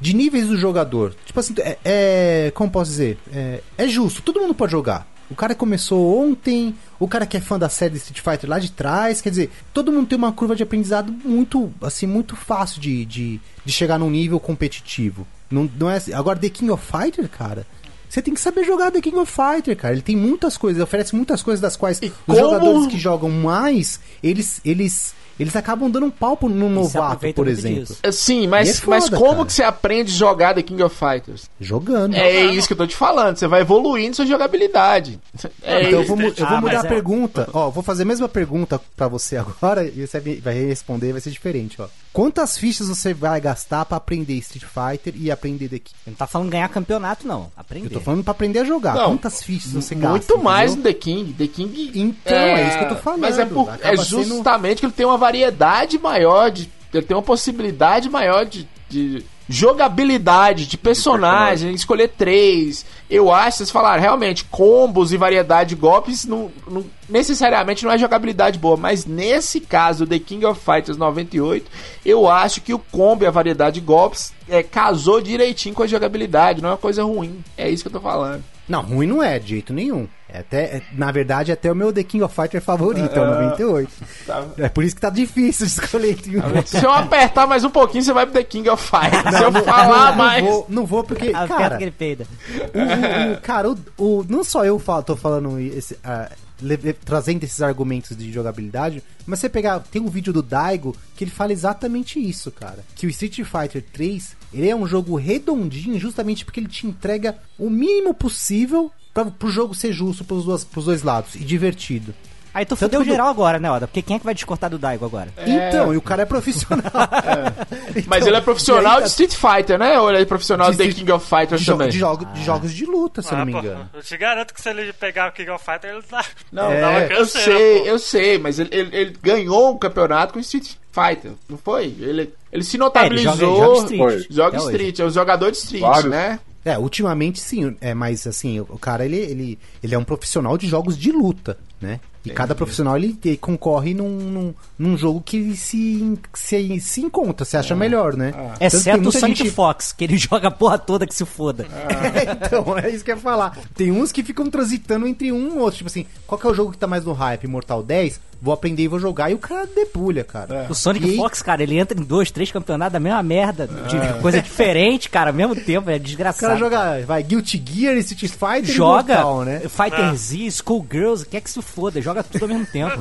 de níveis do jogador. Tipo assim, é, é- como posso dizer? É, é justo, todo mundo pode jogar. O cara começou ontem, o cara que é fã da série Street Fighter lá de trás, quer dizer, todo mundo tem uma curva de aprendizado muito, assim, muito fácil de, de, de chegar num nível competitivo. Não, não é, assim. agora, The King of Fighter, cara, você tem que saber jogar The King of Fighter, cara. Ele tem muitas coisas, ele oferece muitas coisas das quais os como- jogadores que jogam mais, eles, eles, eles acabam dando um pau pro- no novato, por exemplo. É, Sim, mas, é foda, mas como cara. que você aprende a jogar The King of Fighters? Jogando. É isso que eu tô te falando, você vai evoluindo sua jogabilidade. É Então eu vou, eu vou Ah, mudar a é- pergunta. Ó, vou fazer a mesma pergunta pra você agora e você vai- responder, vai ser diferente, ó. Quantas fichas você vai gastar pra aprender Street Fighter e aprender The King? Ele não tá falando ganhar campeonato, não. Aprender. Eu tô falando pra aprender a jogar. Não, Quantas fichas você gasta? Muito mais no entendeu? The King. The King. Então, é isso que eu tô falando. Mas é, por- é sendo- justamente que ele tem uma variedade maior de. Ele tem uma possibilidade maior de. de jogabilidade, de personagem, escolher três. Eu acho, vocês falaram, realmente, combos e variedade de golpes não, não- necessariamente não é jogabilidade boa, mas nesse caso, The King of Fighters 98, eu acho que o combo e a variedade de golpes é, casou direitinho com a jogabilidade, não é uma coisa ruim. É isso que eu tô falando. Não, ruim não é, de jeito nenhum. É até, é- na verdade, até o meu The King of Fighter favorito, é o 98. Tá. É por isso que tá difícil de escolher entre um. Se eu apertar mais um pouquinho, você vai pro The King of Fighters. Se eu não, falar não, mais. Não vou, não vou porque, A cara, que ele peida. o, o- o- cara, o, o- não só eu falo, tô falando esse, ah, le- trazendo esses argumentos de jogabilidade, mas você pegar, tem um vídeo do Daigo que ele fala exatamente isso, cara. Que o Street Fighter 3, ele é um jogo redondinho justamente porque ele te entrega o mínimo possível para pro jogo ser justo pros dois, pros dois lados e divertido. Aí tu Tanto fudeu geral agora, né, Oda? Porque quem é que vai descortar do Daigo agora? Então, e o cara é profissional. Mas Então, ele é profissional aí de Street Fighter, né? Ou ele é profissional de De King of Fighters de, também? de jogo- de jogos de luta, se eu não Ah, me pô, engano. eu te garanto que se ele pegar o King of Fighter, ele dá, Não, dá uma É, eu canseira, sei, pô. eu sei, mas ele, ele- ele ganhou o campeonato com Street Fighter, não foi? Ele, ele se É, ele notabilizou. joga, joga Street. Joga hoje. Street, é o jogador de Street, Vários. né? É, ultimamente sim, é, mas assim, o cara ele, ele, ele é um profissional de jogos de luta, né? E cada profissional ele, ele concorre num, num, num jogo que ele se, se, se encontra, se acha melhor, né? Tem Exceto o muita Sonic gente- Fox, que ele joga a porra toda que se foda. então, é isso que eu ia falar. Tem uns que ficam transitando entre um e outro. Tipo assim, qual que é o jogo que tá mais no hype? Mortal 10? Vou aprender e vou jogar. E o cara debulha, cara. O Sonic E Fox, cara, ele entra em dois, três campeonatos da mesma merda, de coisa diferente, cara, ao mesmo tempo, é O desgraçado. cara joga, vai, Guilty Gear, Street Fighter e joga Mortal, né? Fighter Z, Schoolgirls, quer que se foda, joga tudo ao mesmo tempo.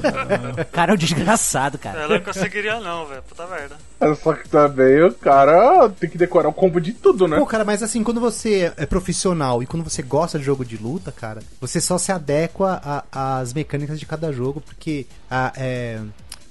O cara é um desgraçado, cara. Eu não conseguiria não, velho. Puta merda. Só que também o cara tem que decorar o combo de tudo, né? Pô, cara, mas assim, quando você é profissional e quando você gosta de jogo de luta, cara, você só se adequa às mecânicas de cada jogo, porque a, é,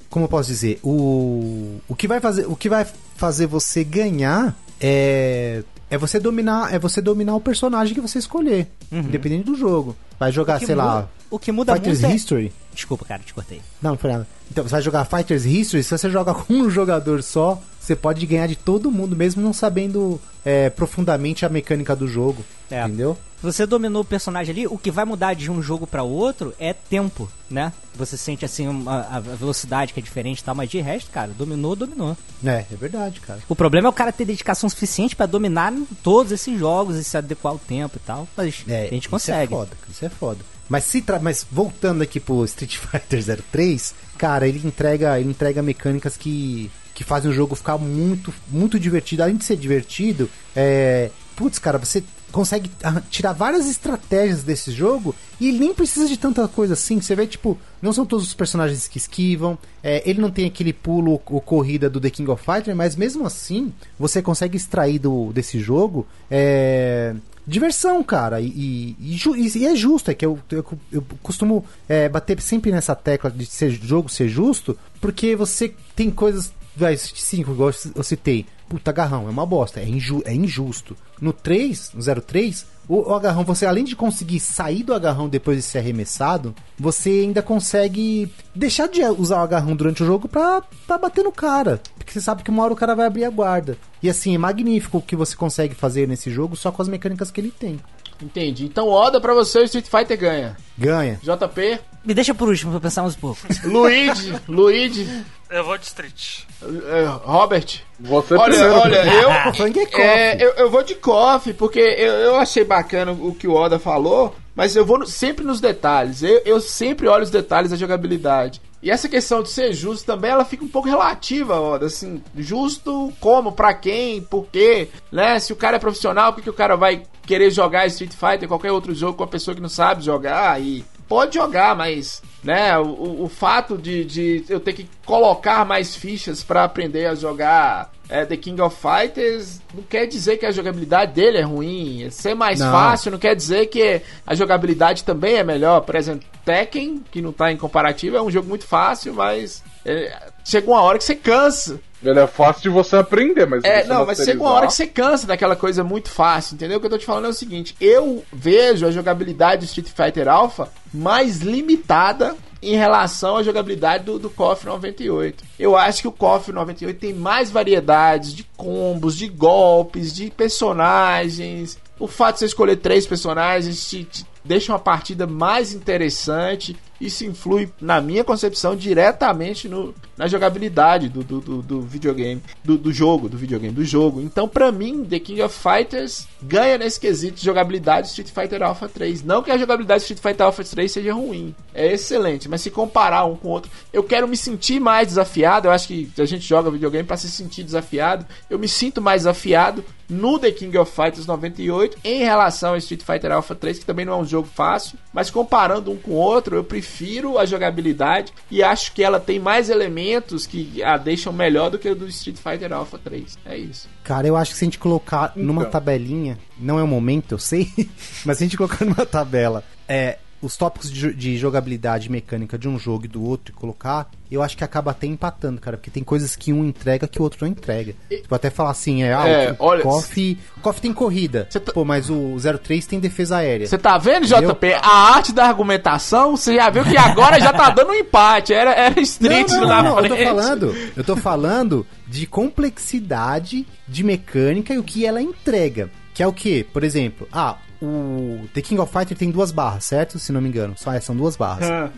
como eu posso dizer, o, o que vai fazer, o que vai fazer você ganhar é é você dominar, é você dominar o personagem que você escolher, independente do jogo. Vai jogar, sei lá, muda- o que muda Fighters muito é- History. Desculpa, cara, te cortei. Não, não foi nada. Então, você vai jogar Fighters History, se você joga com um jogador só, você pode ganhar de todo mundo, mesmo não sabendo é, profundamente a mecânica do jogo. É. Entendeu? Você dominou o personagem ali, o que vai mudar de um jogo pra outro é tempo, né? Você sente assim uma, a velocidade que é diferente e tal, mas de resto, cara, dominou, dominou. É, é verdade, cara. O problema é o cara ter dedicação suficiente pra dominar todos esses jogos e se adequar ao tempo e tal. Mas É, a gente Isso é consegue. foda, isso é foda. Mas, se. Mas voltando aqui pro Street Fighter 03, cara, ele entrega, ele entrega mecânicas que, que fazem o jogo ficar muito, muito divertido. Além de ser divertido, é. Putz, cara, você consegue ah, tirar várias estratégias desse jogo e ele nem precisa de tanta coisa assim. Você vê, tipo, não são todos os personagens que esquivam, é, ele não tem aquele pulo ou corrida do The King of Fighters, mas mesmo assim você consegue extrair do, desse jogo é, diversão, cara. E, e- e e- é justo, é que eu, eu, eu costumo é, bater sempre nessa tecla de ser jogo ser justo, porque você tem coisas. Vai, 5, igual eu citei. Puta, agarrão, é uma bosta, é, inju, é injusto. No 3, no 03, o, o agarrão, você além de conseguir sair do agarrão depois de ser arremessado, você ainda consegue deixar de usar o agarrão durante o jogo pra, pra bater no cara. Porque você sabe que uma hora o cara vai abrir a guarda. E assim, é magnífico o que você consegue fazer nesse jogo só com as mecânicas que ele tem. Entendi. Então, Oda pra você, o Street Fighter ganha. Ganha. JP, Me deixa por último pra pensar uns pouco. Luigi, Luigi, Eu vou de Street. eh, Robert. Você Olha, primeiro. olha, eu, Fang é. É, eu, eu vou de coffee, porque eu, eu achei bacana o que o Oda falou, mas eu vou no- sempre nos detalhes. Eu, eu sempre olho os detalhes da jogabilidade. E essa questão de ser justo também, ela fica um pouco relativa, Oda. Assim, justo como, pra quem, por quê, né? Se o cara é profissional, por que, que o cara vai querer jogar Street Fighter, qualquer outro jogo com a pessoa que não sabe jogar e pode jogar, mas né, o, o- fato de, de eu ter que colocar mais fichas pra aprender a jogar é, The King of Fighters não quer dizer que a jogabilidade dele é ruim. Ser mais Não. fácil não quer dizer que a jogabilidade também é melhor. Por exemplo, Tekken, que não tá em comparativo, é um jogo muito fácil, mas é, chega uma hora que você cansa. Ele é fácil de você aprender, mas É, não, mas chega uma hora que você cansa daquela coisa muito fácil, entendeu? O que eu tô te falando é o seguinte: eu vejo a jogabilidade do Street Fighter Alpha mais limitada em relação à jogabilidade do, do KOF 98. Eu acho que o KOF 98 tem mais variedades de combos, de golpes, de personagens. O fato de você escolher três personagens te, te deixa uma partida mais interessante. Isso influi, na minha concepção, diretamente no, na jogabilidade do, do, do, do videogame, do, do jogo, do videogame, do jogo. Então, pra mim, The King of Fighters ganha nesse quesito de jogabilidade Street Fighter Alpha 3. Não que a jogabilidade Street Fighter Alpha 3 seja ruim, é excelente, mas se comparar um com o outro, eu quero me sentir mais desafiado. Eu acho que a gente joga videogame pra se sentir desafiado. Eu me sinto mais desafiado no The King of Fighters 98 em relação ao Street Fighter Alpha 3, que também não é um jogo fácil, mas comparando um com o outro, eu prefiro a jogabilidade e acho que ela tem mais elementos que a deixam melhor do que o do Street Fighter Alpha 3. É isso. Cara, eu acho que se a gente colocar numa Então. tabelinha, não é o momento, eu sei, mas se a gente colocar numa tabela é, os tópicos de, de jogabilidade mecânica de um jogo e do outro e colocar, eu acho que acaba até empatando, cara, porque tem coisas que um entrega que o outro não entrega. Tipo, até falar assim, é, ah, É, o olha- o KOF tem corrida, tá- pô, mas o 03 tem defesa aérea. Você tá vendo, Entendeu? JP? A arte da argumentação, você já viu que agora já tá dando um empate. Era, era Street não, não, não, na eu tô falando, eu tô falando de complexidade de mecânica e o que ela entrega. Que é o que? Por exemplo, ah, o The King of Fighter tem duas barras, certo? Se não me engano, só são duas barras. Ah.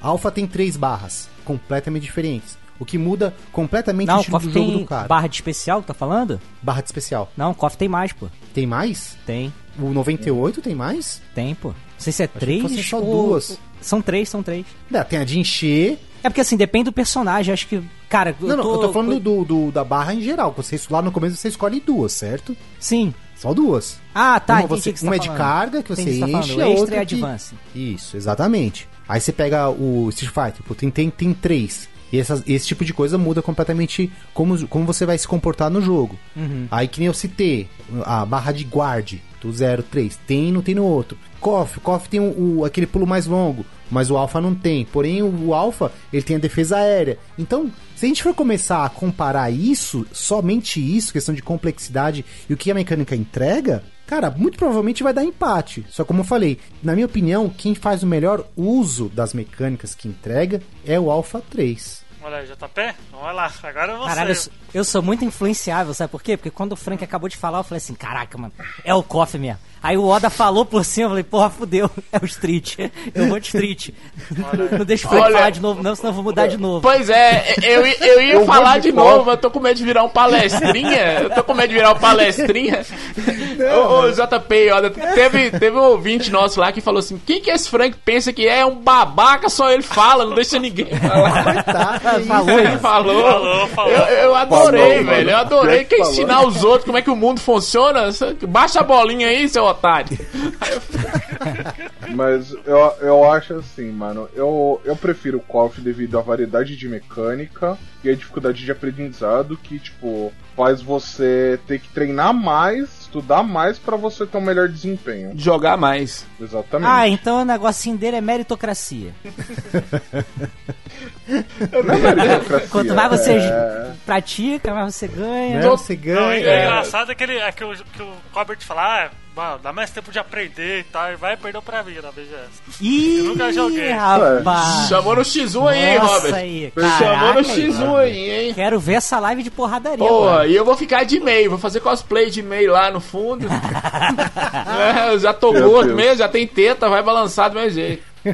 Alpha tem três barras, completamente diferentes. O que muda completamente Não, o estilo do jogo tem do cara. barra de especial, tá falando? Barra de especial. Não, o KOF tem mais, pô. Tem mais? Tem, O 98 tem mais? tem, pô. Não sei se é que três fossem só ou- duas. São três, são três. Não, tem a de encher. É porque assim, depende do personagem, acho que. Cara, Não, não, eu tô falando do, do- da barra em geral. Você, lá no começo você escolhe duas, certo? Sim. Só duas. Ah, tá. uma você- que você uma tá é de falando. carga, que você Entendi que tá enche, falando. a outra e que- Advance. Isso, exatamente. Aí você pega o Street Fighter, pô, tem, tem, tem três. E essas- esse tipo de coisa muda completamente como, como você vai se comportar no jogo. Uhum. Aí que nem eu citei, a barra de guard do 03, tem não tem no outro. KOF, KOF tem o, o- aquele pulo mais longo, mas o Alpha não tem. Porém, o, o Alpha, ele tem a defesa aérea. Então, se a gente for começar a comparar isso, somente isso, questão de complexidade e o que a mecânica entrega, Cara, muito provavelmente vai dar empate. Só como eu falei, na minha opinião, quem faz o melhor uso das mecânicas que entrega é o Alpha 3. Olha aí, JP, vamos lá, agora é você. Caralho, eu sou, eu sou muito influenciável, sabe por quê? Porque quando o Frank acabou de falar, eu falei assim, caraca, mano, é o Coffee mesmo. Aí o Oda falou por cima, eu falei, porra, fudeu, é o Street. Eu vou de Street. Não deixa o Frank Olha- falar de novo, não, senão eu vou mudar de novo. Pois é, eu, eu ia Eu falar de de novo, mas eu tô com medo de virar um palestrinha. Eu tô com medo de virar um palestrinha. Ô, ô, JP, olha, teve, teve um ouvinte nosso lá que falou assim: quem que esse Frank pensa que é um babaca, só ele fala, não deixa ninguém falar. Tá, Falou Ele falou. Falou, falou. Eu, eu adorei, Falou, velho. Eu adorei. Quer ensinar os outros como é que o mundo funciona? Baixa a bolinha aí, seu otário. Mas eu, eu acho assim, mano. Eu, eu prefiro o KOF devido à variedade de mecânica e a dificuldade de aprendizado que, tipo, faz você ter que treinar mais, estudar mais pra você ter um melhor desempenho. Jogar mais. Exatamente. Ah, então o negocinho dele é meritocracia. Não é meritocracia, Quanto mais você é... pratica, mais você ganha. Você Não, ganha. e o engraçado é que, ele, é que, o, que o Robert fala, ah, mano, dá mais tempo de aprender e tal, e vai perder pra mim na BGS. Ih, nunca joguei. rapaz. Chamou no X1 aí, hein, Nossa Robert? aí, Chamou no caraca, X1 aí, hein? Quero ver essa live de porradaria. Porra, mano. e eu vou ficar de meio, vou fazer cosplay de meio lá no fundo. É, eu já tô gordo mesmo, já tem teta, vai balançar do meu jeito.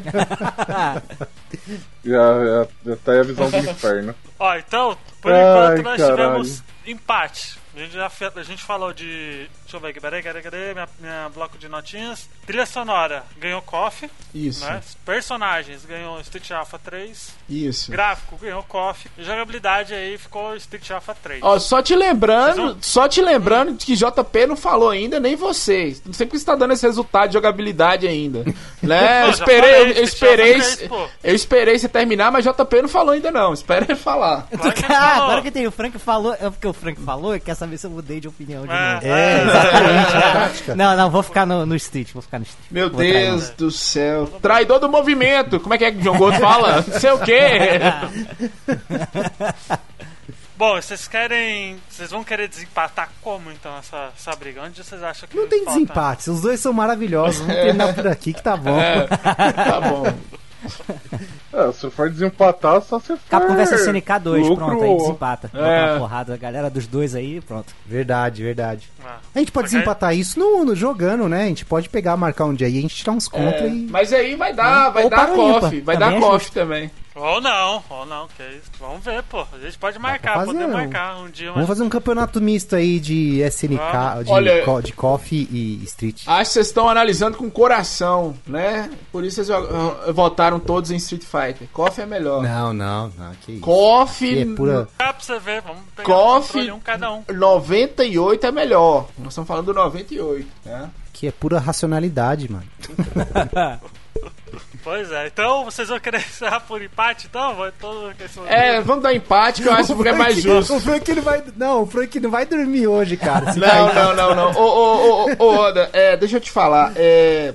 Já, já, já tá aí a visão do inferno. Ó, então, por Ai, enquanto nós caralho. tivemos empate. A gente, já, a gente falou de. Deixa eu ver aqui, peraí, cadê, cadê? Minha, minha bloco de notinhas. Trilha sonora ganhou KOF, Isso, né? Personagens ganhou Street Alpha 3. isso. Gráfico ganhou KOF. E jogabilidade aí ficou Street Alpha 3. Ó, só te lembrando, vão- só te lembrando que JP não falou ainda, nem vocês. Não sei porque você tá dando esse resultado de jogabilidade ainda. Né? Pô, Eu esperei, falei, eu, esperei, Alpha 3, pô. eu esperei você terminar, mas JP não falou ainda não. Espera ele falar. Claro que Ah, agora que tem o Frank falou, é porque o Frank falou, quer saber se eu mudei de opinião de É, novo. É, exatamente. é prática. Não, não, vou ficar no, no Street, vou ficar no Street. Meu Vou trair, Deus do céu. Traidor do movimento. Como é que é que o João Gordo fala? Não sei o quê. Bom, vocês querem. Vocês vão querer desempatar como então essa, essa briga? Onde vocês acham que Não tem falta? desempates, os dois são maravilhosos. Vamos terminar por aqui que tá bom. É, tá bom. É, se for desempatar, só se for. Capcom vs SNK 2, lucro. pronto, aí desempata. Bota É. uma porrada, a galera dos dois aí, pronto. Verdade, verdade. Ah. A gente pode Porque- desempatar isso no, no jogando, né? A gente pode pegar, marcar um dia aí, a gente tirar uns contra É, e. mas aí vai dar, vai Ou dar coffee. Vai Também dar é coffee justo. também. Ou não, ou não, que isso. Vamos ver, pô. A gente pode marcar, fazer, poder não. marcar um dia. Vamos Mas... fazer um campeonato misto aí de SNK, Vamos. de, Olha- co- de Coffee e Street. Acho que vocês estão analisando com coração, né? Por isso vocês jo- votaram todos em Street Fighter. Coffee é melhor. Não, não, não, que isso. Coffee é pura. Dá pra você ver, vamos pegar Coffee- um um cada um. 98 é melhor. Nós estamos falando do 98, né? Que é pura racionalidade, mano. Pois é, então vocês vão querer encerrar por empate, então? Vai todo É, vamos dar empate que eu acho que é mais justo. O Frank não vai. Não, o Frank não vai dormir hoje, cara. Não, não, não, não. Ô, ô, ô, ô, Oda, é, deixa eu te falar. É.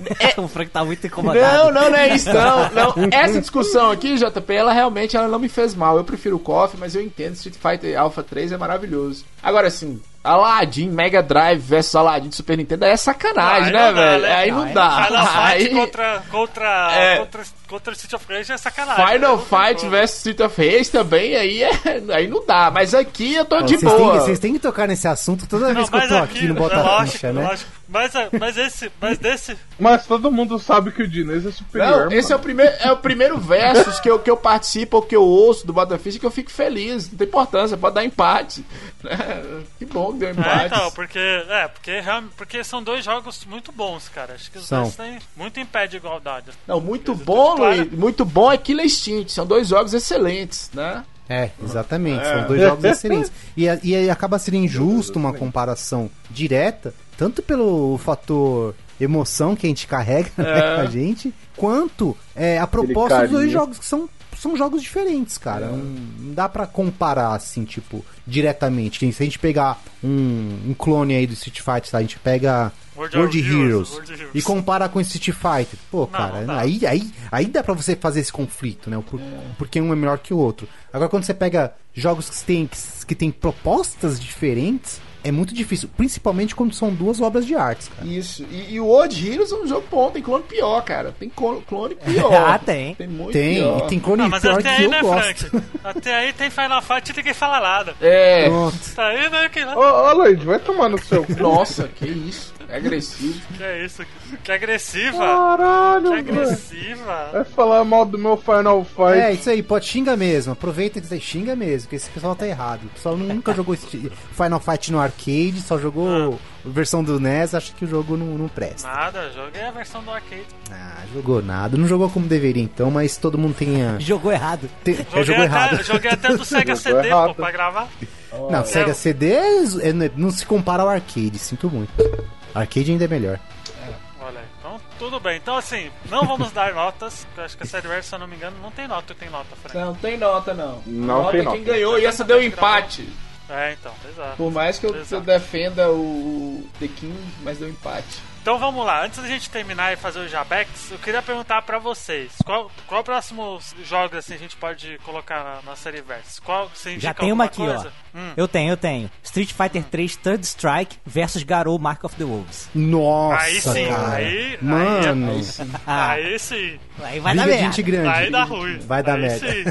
o Frank tá muito incomodado. Não, não, não é isso, não, não. Essa discussão aqui, JP, ela realmente ela não me fez mal. Eu prefiro o KOF, mas eu entendo Street Fighter Alpha 3 é maravilhoso. Agora, assim, Aladdin, Mega Drive versus Aladdin de Super Nintendo é sacanagem, né, não dá, velho? né? Aí Não, não dá. Final Fight Aí, contra, contra, É. contra, contra Street of Rage é sacanagem. Final Não tem Fight versus Street of Rage também, aí, é, aí não dá. Mas aqui eu tô de Vocês têm, boa. vocês têm que tocar nesse assunto toda Não, vez que eu tô aqui, aqui no é Bota lógico, Ficha, né? lógico. Mas, mas esse, mas desse, Mas todo mundo sabe que o Diniz é superior. Não, esse é o primeiro, é o primeiro versus que eu, que eu participo ou que eu ouço do Battlefield que eu fico feliz. Não tem importância, pode dar empate. Que bom deu É, empate. então, porque, é, porque, porque são dois jogos muito bons, cara. Acho que os São. dois têm muito em pé de igualdade. Não, muito bom, Luiz. Muito bom é Killer Instinct. São dois jogos excelentes, né? É, exatamente. São dois jogos excelentes. E, e aí acaba sendo injusto uma comparação direta, tanto pelo fator emoção que a gente carrega né, com a gente, quanto é, a proposta dos dois jogos que são, são jogos diferentes, cara. Não, não dá pra comparar assim, tipo, diretamente. Que Se a gente pegar um, um clone aí do Street Fighter, tá? a gente pega World World, Heroes, Heroes, World Heroes. e compara com Street Fighter. Pô, cara, não aí, aí, aí dá pra você fazer esse conflito, né? Por- Porque um é melhor que o outro. Agora, quando você pega jogos que tem, que tem propostas diferentes, é muito difícil. Principalmente quando são duas obras de artes, cara. Isso. E, e o Old Heroes é um jogo bom, tem clone pior, cara. Tem clone, clone pior. Ah, tem. Tem muito Tem, pior. e tem clone Não, mas pior até que aí, eu né, gosto. Frank? Até aí tem Final Fight e ninguém fala nada. É. Pronto. Tá aí, né? Que, Ô, ô Lloyd, vai tomar no seu. Nossa, que isso. É agressivo. que é isso? Que agressiva. Caralho, Que agressiva. Vai falar mal do meu Final Fight. É, isso aí, pode xinga mesmo. Aproveita e xinga mesmo, porque esse pessoal tá errado. O pessoal nunca jogou esse Final Fight no arcade, só jogou a versão do NES, acha que o jogo não, não presta. Nada, joguei a versão do arcade. Ah, jogou nada. Não jogou como deveria então, mas todo mundo tem a. Jogou errado. Tem, Joguei, é, jogou até, errado. joguei até do Sega CD, errado. pô, pra gravar. Não, Sega CD é- é- não se compara ao arcade, sinto muito. Arcade ainda é melhor. Olha aí. Então, tudo bem. Então, assim, não vamos dar notas. eu acho que a série Versa, se eu não me engano, não tem nota. Tem nota, Frank. Não tem nota, não. Não nota tem é quem nota. ganhou e essa deu empate. É, então, exato. Por mais que eu, Exato. eu defenda o The King, mas deu empate. Então vamos lá, antes da gente terminar e fazer o Jabex, eu queria perguntar pra vocês, qual, qual próximo jogo assim a gente pode colocar na, na série Versus? Qual você Já tem uma aqui, coisa? ó. Hum. Eu tenho, eu tenho. Street Fighter 3 Third Strike versus Garou Mark of the Wolves. Nossa, Aí sim, cara. aí- Mano, Aí sim. Ah, Aí sim, aí vai dar briga de merda. gente grande. aí dá ruim. Vai dar aí merda. Sim.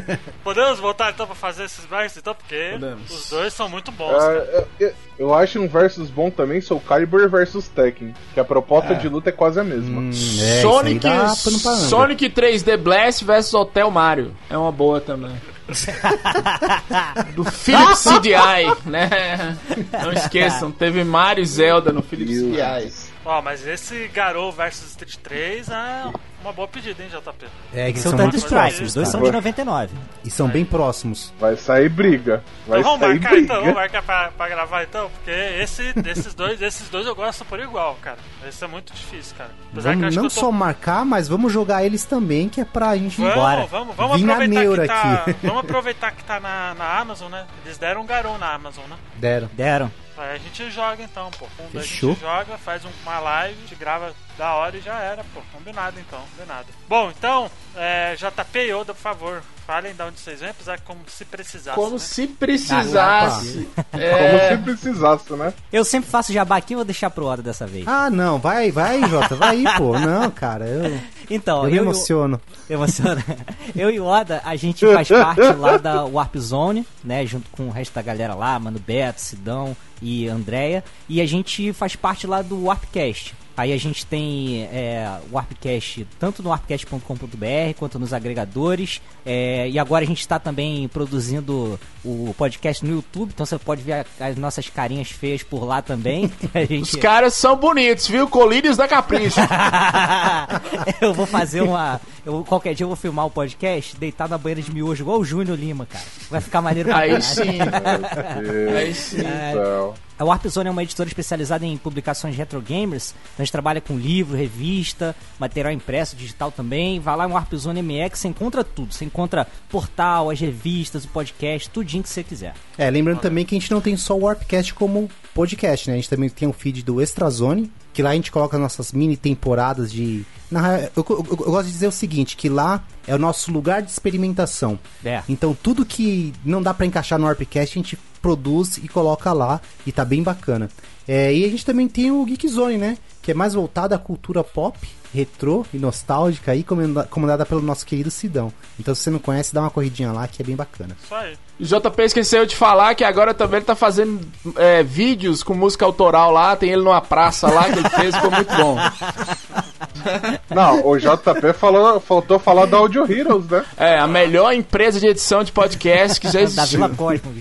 Podemos voltar então pra fazer esses versus então, porque Podemos. os dois são muito bons, cara. É, eu, eu- eu acho um versus bom também, Soul Calibur versus Tekken, que a proposta de luta é quase a mesma. Hum, é, Sonic, anga. Sonic 3D Blast versus Hotel Mario. É uma boa também. Do Philips CDI, né? Não esqueçam, teve Mario e Zelda no Philips CDI. Ó, mas esse Garou versus Street 3 é uma boa pedida, hein, JP? É, que São são, Strike, próximos, os dois cara. são de 99. e são bem próximos. Vai sair briga. Vai Então vamos sair marcar briga. então, vamos marcar pra, pra gravar então, porque esse, desses dois, esses dois eu gosto por igual, cara. Esse é muito difícil, cara. Apesar que eu Vamos acho não que eu tô... só marcar, mas vamos jogar eles também, que é pra gente ir Vamos, embora. vamos, vamos Vim aproveitar que tá. aqui. Vamos aproveitar que tá na, na Amazon, né? Eles deram um garou na Amazon, né? Deram. Deram. Aí a gente joga então, pô. Um a gente joga, faz um- uma live, a gente grava da hora e já era, pô. Combinado então, combinado. Bom, então, é, JP e Oda, por favor, falem de onde vocês vêm, apesar que como se precisasse. Como né? se precisasse. Como É, se precisasse, né? Eu sempre faço jabá aqui, vou deixar pro Oda dessa vez. Ah, não, vai, vai, Jota, vai aí, pô. Não, cara, eu, Então, eu eu, o- emociono. Emociona. Eu e o Oda, a gente faz parte lá da Warp Zone, né? Junto com o resto da galera lá, Mano Beto, Sidão e Andréia. E a gente faz parte lá do Warpcast. Aí a gente tem é, o Warpcast tanto no warpcast.com.br quanto nos agregadores. É, e agora a gente está também produzindo o podcast no YouTube, então você pode ver as nossas carinhas feias por lá também. A os gente... caras são bonitos, viu? Colírios da Capricho. eu vou fazer uma. Eu, qualquer dia eu vou filmar o podcast deitado na banheira de miojo, igual o Júnior Lima, cara. Vai ficar maneiro pra Aí sim. Aí sim. É. A Warp Zone é uma editora especializada em publicações retro gamers. Então a gente trabalha com livro, revista, material impresso, digital também. Vai lá em Warp Zone MX, você encontra tudo. Você encontra portal, as revistas, o podcast, tudinho que você quiser. É, lembrando também que a gente não tem só o Warpcast como podcast, né? A gente também tem o feed do Extrazone, que lá a gente coloca nossas mini temporadas de. Na, real, eu, eu- eu gosto de dizer o seguinte, que lá é o nosso lugar de experimentação. É. Então tudo que não dá pra encaixar no Warpcast, a gente produz e coloca lá, e tá bem bacana. É, e a gente também tem o Geek Zone, né? Que é mais voltado à cultura pop, retrô e nostálgica, aí comanda- comandada pelo nosso querido Sidão. Então se você não conhece, dá uma corridinha lá, que é bem bacana. Isso aí. O JP esqueceu de falar que agora também ele tá fazendo é, vídeos com música autoral lá. Tem ele numa praça lá que ele fez, ficou muito bom. Não, o JP falou, faltou falar da Audio Heroes, né? É, a melhor empresa de edição de podcast que já Da existiu. Vila Cosmo.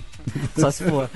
Só se for.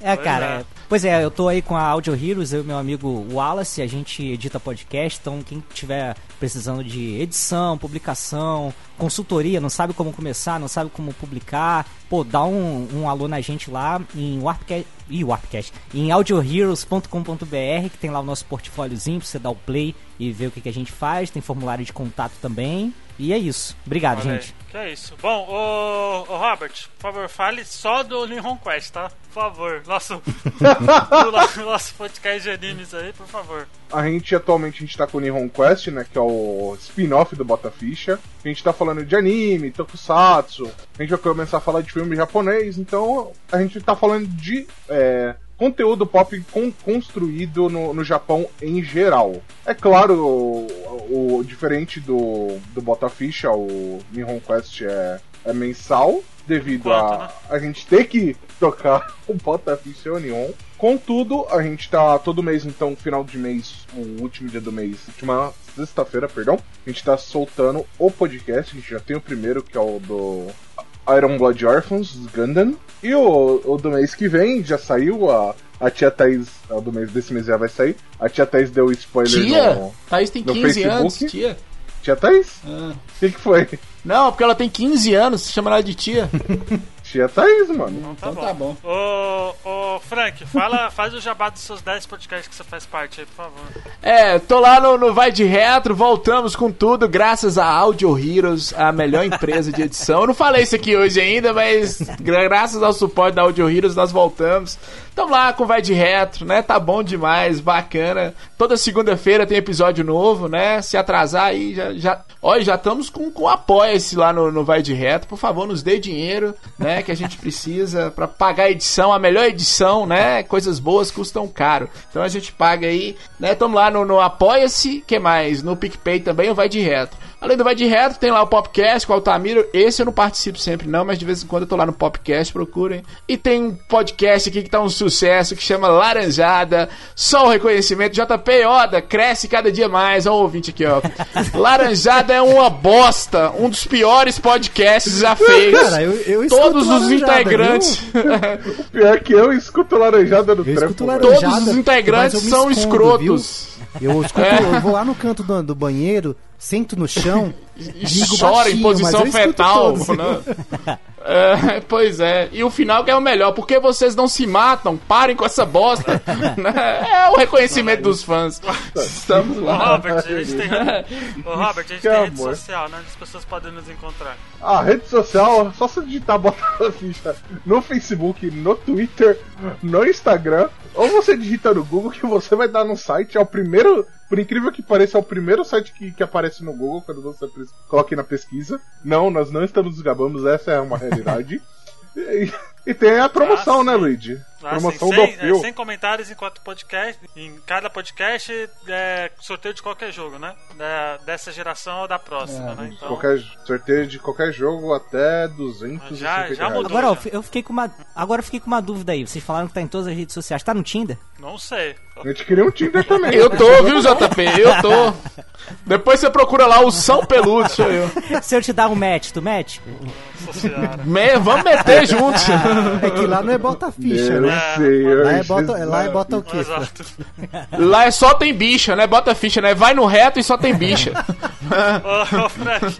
É, cara. é. Pois é, eu tô aí com a Audio Heroes, eu e meu amigo Wallace, a gente edita podcast, então quem tiver precisando de edição, publicação, consultoria, não sabe como começar, não sabe como publicar, pô, dá um, um alô na gente lá em Warpcast, ih, Warpcast, em audioheroes.com.br, que tem lá o nosso portfóliozinho pra você dar o play e ver o que, que a gente faz, tem formulário de contato também. E é isso. Obrigado, Olha aí. gente. Que é isso. Bom, ô, ô Robert, por favor, fale só do Nihon Quest, tá? Por favor. Nosso, do nosso podcast de animes aí, por favor. A gente atualmente a gente tá com o Nihon Quest, né? Que é o spin-off do Bota Ficha. A gente tá falando de anime, tokusatsu. A gente vai começar a falar de filme japonês. Então a gente tá falando de é, conteúdo pop con- construído no, no Japão em geral. É claro, o, o- diferente do, do Bota Ficha, o Nihon Quest é, é mensal. Devido a né? a gente ter que tocar o Bota Ficha o Neon. Contudo, a gente tá todo mês, então, final de mês, o último dia do mês, última sexta-feira, perdão, a gente tá soltando o podcast. A gente já tem o primeiro, que é o do Iron Blood Orphans, Gundam. E o, o do mês que vem já saiu, a, a tia Thaís, o do mês desse mês já vai sair. A tia Thaís deu spoiler Tia? no. Thaís tem no 15 anos, Facebook? tia. Tia Thaís? Ah. O que, que foi? Não, porque ela tem 15 anos, chama ela de tia. Tia Thaís, mano. Então Então tá bom. Ô, ô Frank, fala, faz o jabá dos seus 10 podcasts que você faz parte aí, por favor. É, tô lá no, no Vai de Retro, voltamos com tudo, graças a Audio Heroes, a melhor empresa de edição. Eu não falei isso aqui hoje ainda, mas gra- graças ao suporte da Audio Heroes nós voltamos. Tamo lá com Vai de Retro, né? Tá bom demais, bacana. Toda segunda-feira tem episódio novo, né? Se atrasar aí, já. já... Olha, já estamos com, com apoia-se lá no, no Vai de Retro. Por favor, nos dê dinheiro, né? Que a gente precisa pra pagar a edição, a melhor edição, né? Coisas boas custam caro. Então a gente paga aí, né? Tamo lá no, no Apoia-se, que mais? No PicPay também, o Vai de Retro. Além do Vai de Retro, tem lá o Popcast com o Altamiro. Esse eu não participo sempre, não, mas de vez em quando eu tô lá no Popcast, procurem. E tem um podcast aqui que tá um sucesso que chama Laranjada. Só o reconhecimento. JP Oda cresce cada dia mais. Olha o ouvinte aqui, ó. Laranjada é uma bosta. Um dos piores podcasts já feitos. Cara, eu, eu escuto Todos os integrantes. O pior é que eu escuto laranjada no trampo. Todos os integrantes me são escondo, escrotos. viu? Eu escuto, eu vou lá no canto do, do banheiro, sento no chão, E digo chora em baixinho, mas posição fetal, todos. né? É, pois é. E o final que é o melhor. Por que vocês não se matam? Parem com essa bosta. Né? é o reconhecimento dos fãs. Estamos Ô, lá. Robert, a gente tem, ô, Robert, a gente Que tem rede social, né? Onde as pessoas podem nos encontrar. A rede social, só se digitar bota a ficha no Facebook, no Twitter, no Instagram, ou você digita no Google que você vai dar no site. É o primeiro, por incrível que pareça, é o primeiro site que, que aparece no Google quando você coloca aí na pesquisa. Não, nós não estamos nos gabamos, essa é uma realidade. e, e tem a promoção, Ah, né. Luigi? Ah, promoção sim, do sem, é, Fio. sem comentários enquanto podcast. Em cada podcast é sorteio de qualquer jogo, né? Da- dessa geração ou da próxima, né? Então. Qualquer sorteio de qualquer jogo até 250 Já- já mudou. Agora, já. eu fiquei com uma. Agora eu fiquei com uma dúvida aí. Vocês falaram que tá em todas as redes sociais. Tá no Tinder? Não sei. A gente queria um Tinder também. Eu tô, viu, JP? Eu tô. Depois você procura lá o São Peludo, sou eu. Se eu te dar um match, tu match? Me- vamos meter junto. É que lá não é bota ficha, Eu né? sei, eu Lá é sei, bota, lá é bota o quê? Exato. Lá é só tem bicha, né? Bota ficha, né? Vai no reto e só tem bicha. Ô, ô, Frank.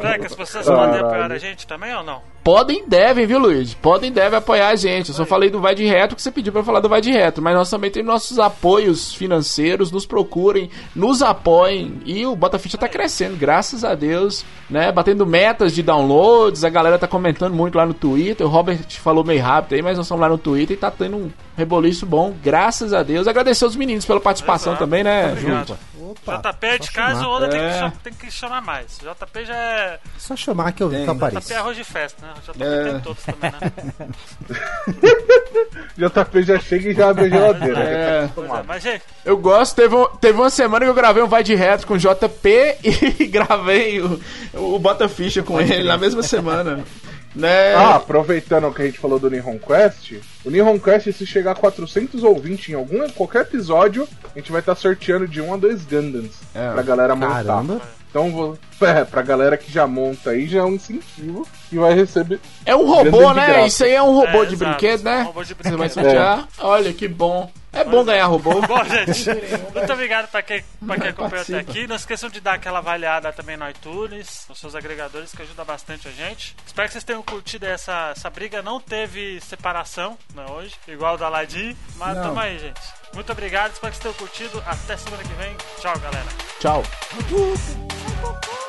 Frank, as pessoas Caralho. podem apoiar a gente também ou não? Podem e devem, viu, Luiz? Podem e devem apoiar a gente. Eu só falei do Vai de Reto que você pediu pra eu falar do Vai de Reto. Mas nós também temos nossos apoios financeiros. Nos procurem, nos apoiem. E o Botaficha tá crescendo, graças a Deus. né? Batendo metas de downloads. A galera tá comentando muito lá no Twitter. O Robert falou meio rápido aí, mas nós estamos lá no Twitter e tá tendo um reboliço bom, graças a Deus. Agradecer os meninos pela participação Exato. também, né. Junto? Opa, JP é de casa, o chamar. Oda tem, que É. cham- tem que chamar mais. JP já é. Só chamar que eu, que eu JP apareço. é arroz de festa, né? JP É. tem todos também, né? JP já chega e já abre a geladeira. É. Pois é, mas, gente, Eu gosto, teve, um- teve uma semana que eu gravei um Vai de Reto com o JP e gravei o, o Bota Ficha com ele na mesma semana. Né? Ah, aproveitando que a gente falou do Nihon Quest, o Nihon Quest, se chegar a 400 ou 20 em algum, qualquer episódio, a gente vai estar sorteando de um a dois Gundams É. pra galera montar. Caramba. Então, vou, é, pra galera que já monta aí, já é um incentivo e vai receber. É um robô, né? Isso aí é um robô É, de exato, brinquedo, né? um robô de Você vai brinquedo. sortear. Olha que bom. É bom ganhar robô. Bom, gente, muito obrigado pra quem, pra quem acompanhou até aqui. Não esqueçam de dar aquela avaliada também no iTunes, nos seus agregadores, que ajuda bastante a gente. Espero que vocês tenham curtido essa, essa briga. Não teve separação né, hoje, igual o da Aladdin. Mas Não. tamo aí, gente. Muito obrigado, espero que vocês tenham curtido. Até semana que vem. Tchau, galera. Tchau. Woo-hoo.